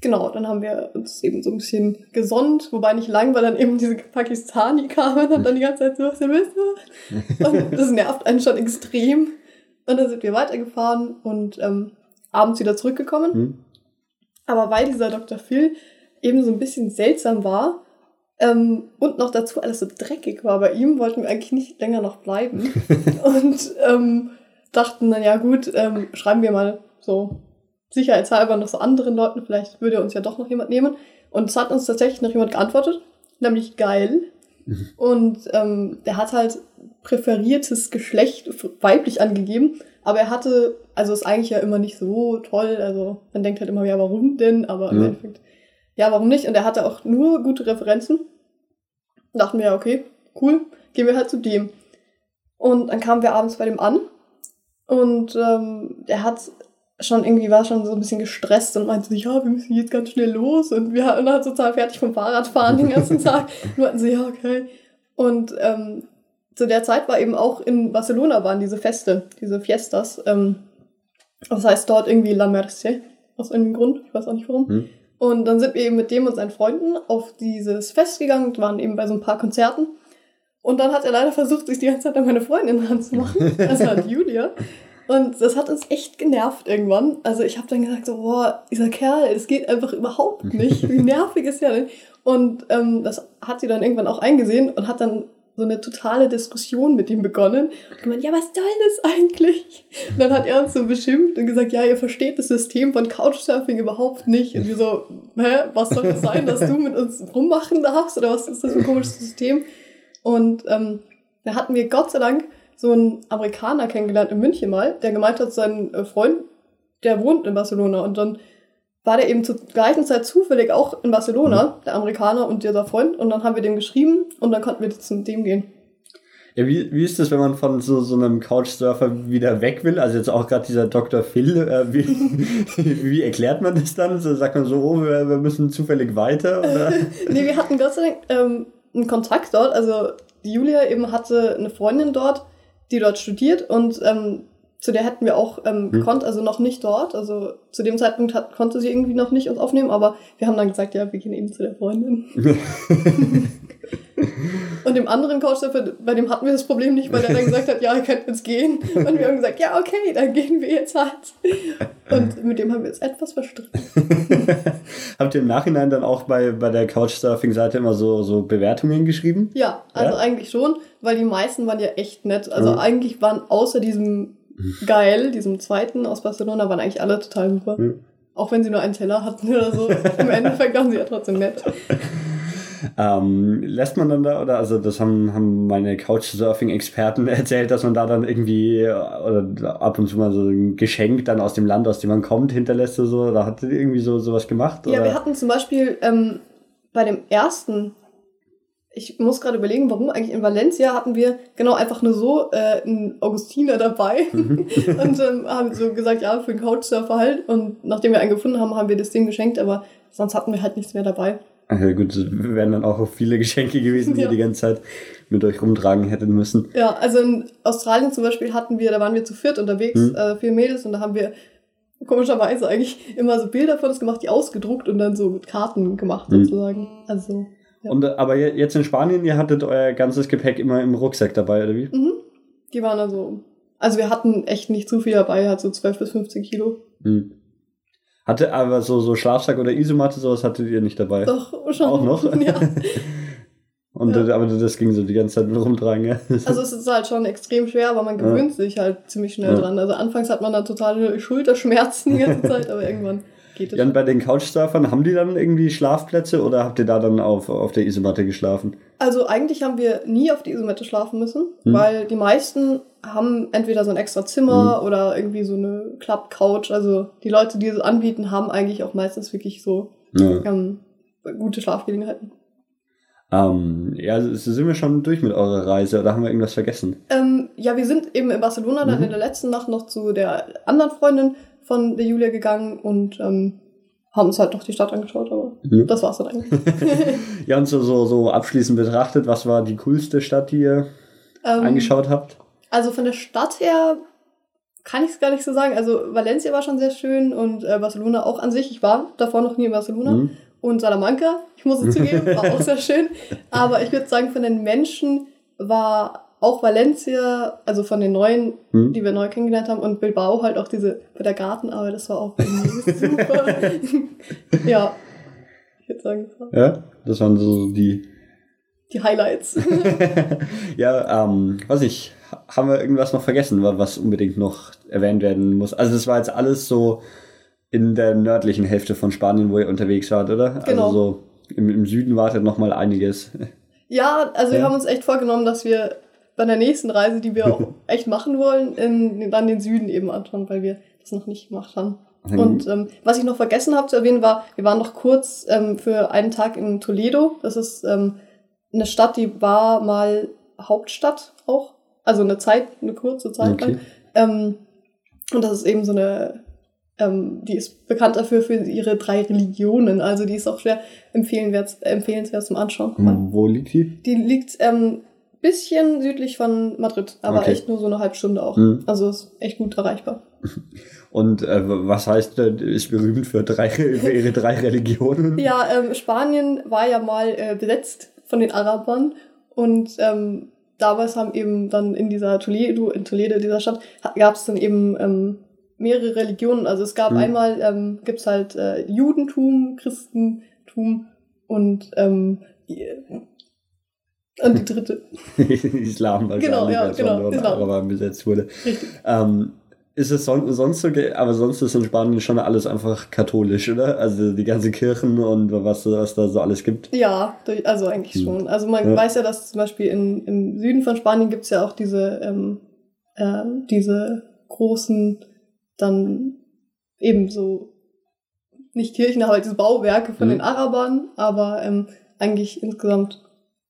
genau, dann haben wir uns eben so ein bisschen gesonnt, wobei nicht lang, weil dann eben diese Pakistani kamen und dann die ganze Zeit so, was denn willst du? Und das nervt einen schon extrem. Und dann sind wir weitergefahren und ähm, abends wieder zurückgekommen. Hm. Aber weil dieser Dr. Phil eben so ein bisschen seltsam war ähm, und noch dazu alles so dreckig war bei ihm, wollten wir eigentlich nicht länger noch bleiben. und ähm, dachten dann, ja gut, ähm, schreiben wir mal so sicherheitshalber noch so anderen Leuten, vielleicht würde uns ja doch noch jemand nehmen. Und es hat uns tatsächlich noch jemand geantwortet, nämlich geil. Mhm. Und ähm, der hat halt präferiertes Geschlecht weiblich angegeben, aber er hatte, also ist eigentlich ja immer nicht so toll, also man denkt halt immer, ja, warum denn? Aber im Endeffekt, ja, warum nicht? Und er hatte auch nur gute Referenzen. Dachten wir, ja, okay, cool, gehen wir halt zu dem. Und dann kamen wir abends bei dem an und ähm, er hat schon irgendwie war schon so ein bisschen gestresst und meinte sich, ja, wir müssen jetzt ganz schnell los und wir waren halt total fertig vom Fahrradfahren den ganzen Tag. Und meinten sie, ja, okay. Und ähm, zu der Zeit war eben auch in Barcelona waren diese Feste, diese Fiestas. Ähm, das heißt dort irgendwie La Merce, aus irgendeinem Grund, ich weiß auch nicht warum. Hm. Und dann sind wir eben mit dem und seinen Freunden auf dieses Fest gegangen und waren eben bei so ein paar Konzerten. Und dann hat er leider versucht, sich die ganze Zeit an meine Freundin ranzumachen, also an Julia. Und das hat uns echt genervt irgendwann. Also ich habe dann gesagt, so, boah, dieser Kerl, es geht einfach überhaupt nicht. Wie nervig ist der denn? Und ähm, das hat sie dann irgendwann auch eingesehen und hat dann so eine totale Diskussion mit ihm begonnen. Und gemeint, ja, was soll das eigentlich? Und dann hat er uns so beschimpft und gesagt, ja, ihr versteht das System von Couchsurfing überhaupt nicht. Und wir so, hä, was soll das sein, dass du mit uns rummachen darfst? Oder was ist das für ein komisches System? Und ähm, da hatten wir Gott sei Dank so einen Amerikaner kennengelernt in München mal, der gemeint hat, sein äh, Freund, der wohnt in Barcelona und dann war der eben zur gleichen Zeit zufällig auch in Barcelona, mhm. der Amerikaner und dieser Freund, und dann haben wir dem geschrieben und dann konnten wir zu dem gehen. Ja, wie, wie ist das, wenn man von so, so einem Couchsurfer wieder weg will? Also jetzt auch gerade dieser Dr. Phil, äh, wie, wie erklärt man das dann? So, sagt man so, oh, wir, wir müssen zufällig weiter? Oder? nee, wir hatten Gott sei Dank ähm, einen Kontakt dort. Also Julia eben hatte eine Freundin dort, die dort studiert und ähm, zu der hätten wir auch ähm, hm. gekonnt, also noch nicht dort. Also zu dem Zeitpunkt hat, konnte sie irgendwie noch nicht uns aufnehmen, aber wir haben dann gesagt, ja, wir gehen eben zu der Freundin. und dem anderen Couchsurfer, bei dem hatten wir das Problem nicht, weil er dann gesagt hat, ja, ihr könnt jetzt gehen. Und wir haben gesagt, ja, okay, dann gehen wir jetzt halt. Und mit dem haben wir jetzt etwas verstritten. Habt ihr im Nachhinein dann auch bei, bei der Couchsurfing-Seite immer so, so Bewertungen geschrieben? Ja, also ja? eigentlich schon, weil die meisten waren ja echt nett. Also mhm. eigentlich waren außer diesem geil. Diesem zweiten aus Barcelona waren eigentlich alle total super. Mhm. Auch wenn sie nur einen Teller hatten oder so. Im Endeffekt waren sie ja trotzdem nett. Ähm, lässt man dann da, oder also das haben, haben meine Couchsurfing-Experten erzählt, dass man da dann irgendwie oder ab und zu mal so ein Geschenk dann aus dem Land, aus dem man kommt, hinterlässt oder so, oder hat irgendwie so sowas gemacht? Ja, wir hatten zum Beispiel ähm, bei dem ersten ich muss gerade überlegen, warum eigentlich in Valencia hatten wir genau einfach nur so äh, einen Augustiner dabei mhm. und ähm, haben so gesagt, ja, für den Couchsurfer halt. Und nachdem wir einen gefunden haben, haben wir das Ding geschenkt, aber sonst hatten wir halt nichts mehr dabei. Ja gut, das wären dann auch viele Geschenke gewesen, die ja. ihr die ganze Zeit mit euch rumtragen hätten müssen. Ja, also in Australien zum Beispiel hatten wir, da waren wir zu viert unterwegs, mhm. äh, vier Mädels, und da haben wir komischerweise eigentlich immer so Bilder von uns gemacht, die ausgedruckt und dann so mit Karten gemacht mhm. sozusagen. Also und, aber jetzt in Spanien, ihr hattet euer ganzes Gepäck immer im Rucksack dabei, oder wie? Mhm. Die waren also. Also wir hatten echt nicht zu viel dabei, hat so 12 bis 15 Kilo. Mhm. Hatte aber so, so Schlafsack oder Isomatte, sowas hattet ihr nicht dabei? Doch, schon. Auch noch? Ja. Und ja. aber das ging so die ganze Zeit rumtragen, ja. Also es ist halt schon extrem schwer, aber man gewöhnt ja. sich halt ziemlich schnell dran. Also anfangs hat man da totale Schulterschmerzen die ganze Zeit, aber irgendwann geht es. Ja, und bei den Couchsurfern, haben die dann irgendwie Schlafplätze oder habt ihr da dann auf, auf der Isomatte geschlafen? Also eigentlich haben wir nie auf die Isomatte schlafen müssen, hm. weil die meisten haben entweder so ein extra Zimmer hm. oder irgendwie so eine Klappcouch. Also die Leute, die es anbieten, haben eigentlich auch meistens wirklich so ja. ähm, gute Schlafgelegenheiten. Ähm, ja, sind wir schon durch mit eurer Reise oder haben wir irgendwas vergessen? Ähm, ja, wir sind eben in Barcelona dann mhm. in der letzten Nacht noch zu der anderen Freundin von der Julia gegangen und ähm, haben uns halt noch die Stadt angeschaut, aber mhm. das war's dann eigentlich. ja, und so, so, so abschließend betrachtet, was war die coolste Stadt, die ihr ähm, angeschaut habt? Also von der Stadt her kann ich es gar nicht so sagen. Also Valencia war schon sehr schön und äh, Barcelona auch an sich. Ich war davor noch nie in Barcelona. Mhm. Und Salamanca, ich muss es zugeben, war auch sehr schön. Aber ich würde sagen, von den Menschen war auch Valencia, also von den neuen, hm. die wir neu kennengelernt haben, und Bilbao halt auch diese bei der Gartenarbeit, das war auch super. ja, ich würde sagen. Das war. Ja, das waren so die, die Highlights. ja, ähm, weiß ich, haben wir irgendwas noch vergessen, was unbedingt noch erwähnt werden muss? Also das war jetzt alles so in der nördlichen Hälfte von Spanien, wo ihr unterwegs wart, oder? Also genau. Also so im, im Süden wartet noch mal einiges. Ja, also ja. wir haben uns echt vorgenommen, dass wir bei der nächsten Reise, die wir auch echt machen wollen, in, dann den Süden eben anschauen, weil wir das noch nicht gemacht haben. Mhm. Und ähm, was ich noch vergessen habe zu erwähnen war, wir waren noch kurz ähm, für einen Tag in Toledo. Das ist ähm, eine Stadt, die war mal Hauptstadt auch. Also eine Zeit, eine kurze Zeit okay. lang. Ähm, und das ist eben so eine, ähm, die ist bekannt dafür für ihre drei Religionen. Also die ist auch schwer empfehlenswert, empfehlenswert zum Anschauen. Wo liegt die? Die liegt ähm, bisschen südlich von Madrid, aber okay. echt nur so eine halbe Stunde auch. Mhm. Also ist echt gut erreichbar. Und äh, was heißt, äh, ist berühmt für, drei, für ihre drei Religionen? Ja, ähm, Spanien war ja mal äh, besetzt von den Arabern und ähm, damals haben eben dann in dieser Toledo, in Toledo, dieser Stadt, gab es dann eben ähm, mehrere Religionen. Also es gab mhm. einmal, ähm, gibt halt äh, Judentum, Christentum und ähm, und die dritte. Islam wahrscheinlich, genau, ja, genau, Islam. Araber besetzt wurde. Richtig. Ähm, ist es son sonst so, aber sonst ist in Spanien schon alles einfach katholisch, oder? Also die ganzen Kirchen und was, was da so alles gibt. Ja, also eigentlich hm. schon. Also man ja. weiß ja, dass zum Beispiel in, im Süden von Spanien gibt es ja auch diese, ähm, äh, diese großen, dann eben so, nicht Kirchen, aber halt diese Bauwerke von mhm. den Arabern, aber ähm, eigentlich insgesamt,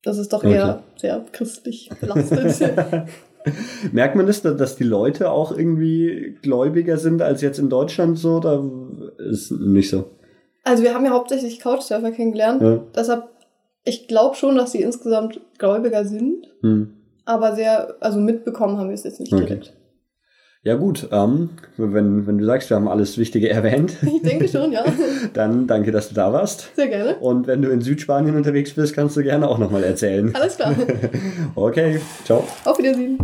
das ist doch eher okay. sehr christlich belastet. Merkt man das, dass die Leute auch irgendwie gläubiger sind als jetzt in Deutschland so? Oder ist nicht so? Also wir haben ja hauptsächlich Couchsurfer kennengelernt. Ja. Deshalb, ich glaube schon, dass sie insgesamt gläubiger sind. Hm. Aber sehr, also mitbekommen haben wir es jetzt nicht okay. direkt. Ja gut, ähm, wenn, wenn du sagst, wir haben alles Wichtige erwähnt. Ich denke schon, ja. Dann danke, dass du da warst. Sehr gerne. Und wenn du in Südspanien unterwegs bist, kannst du gerne auch nochmal erzählen. Alles klar. okay, ciao. Auf Wiedersehen.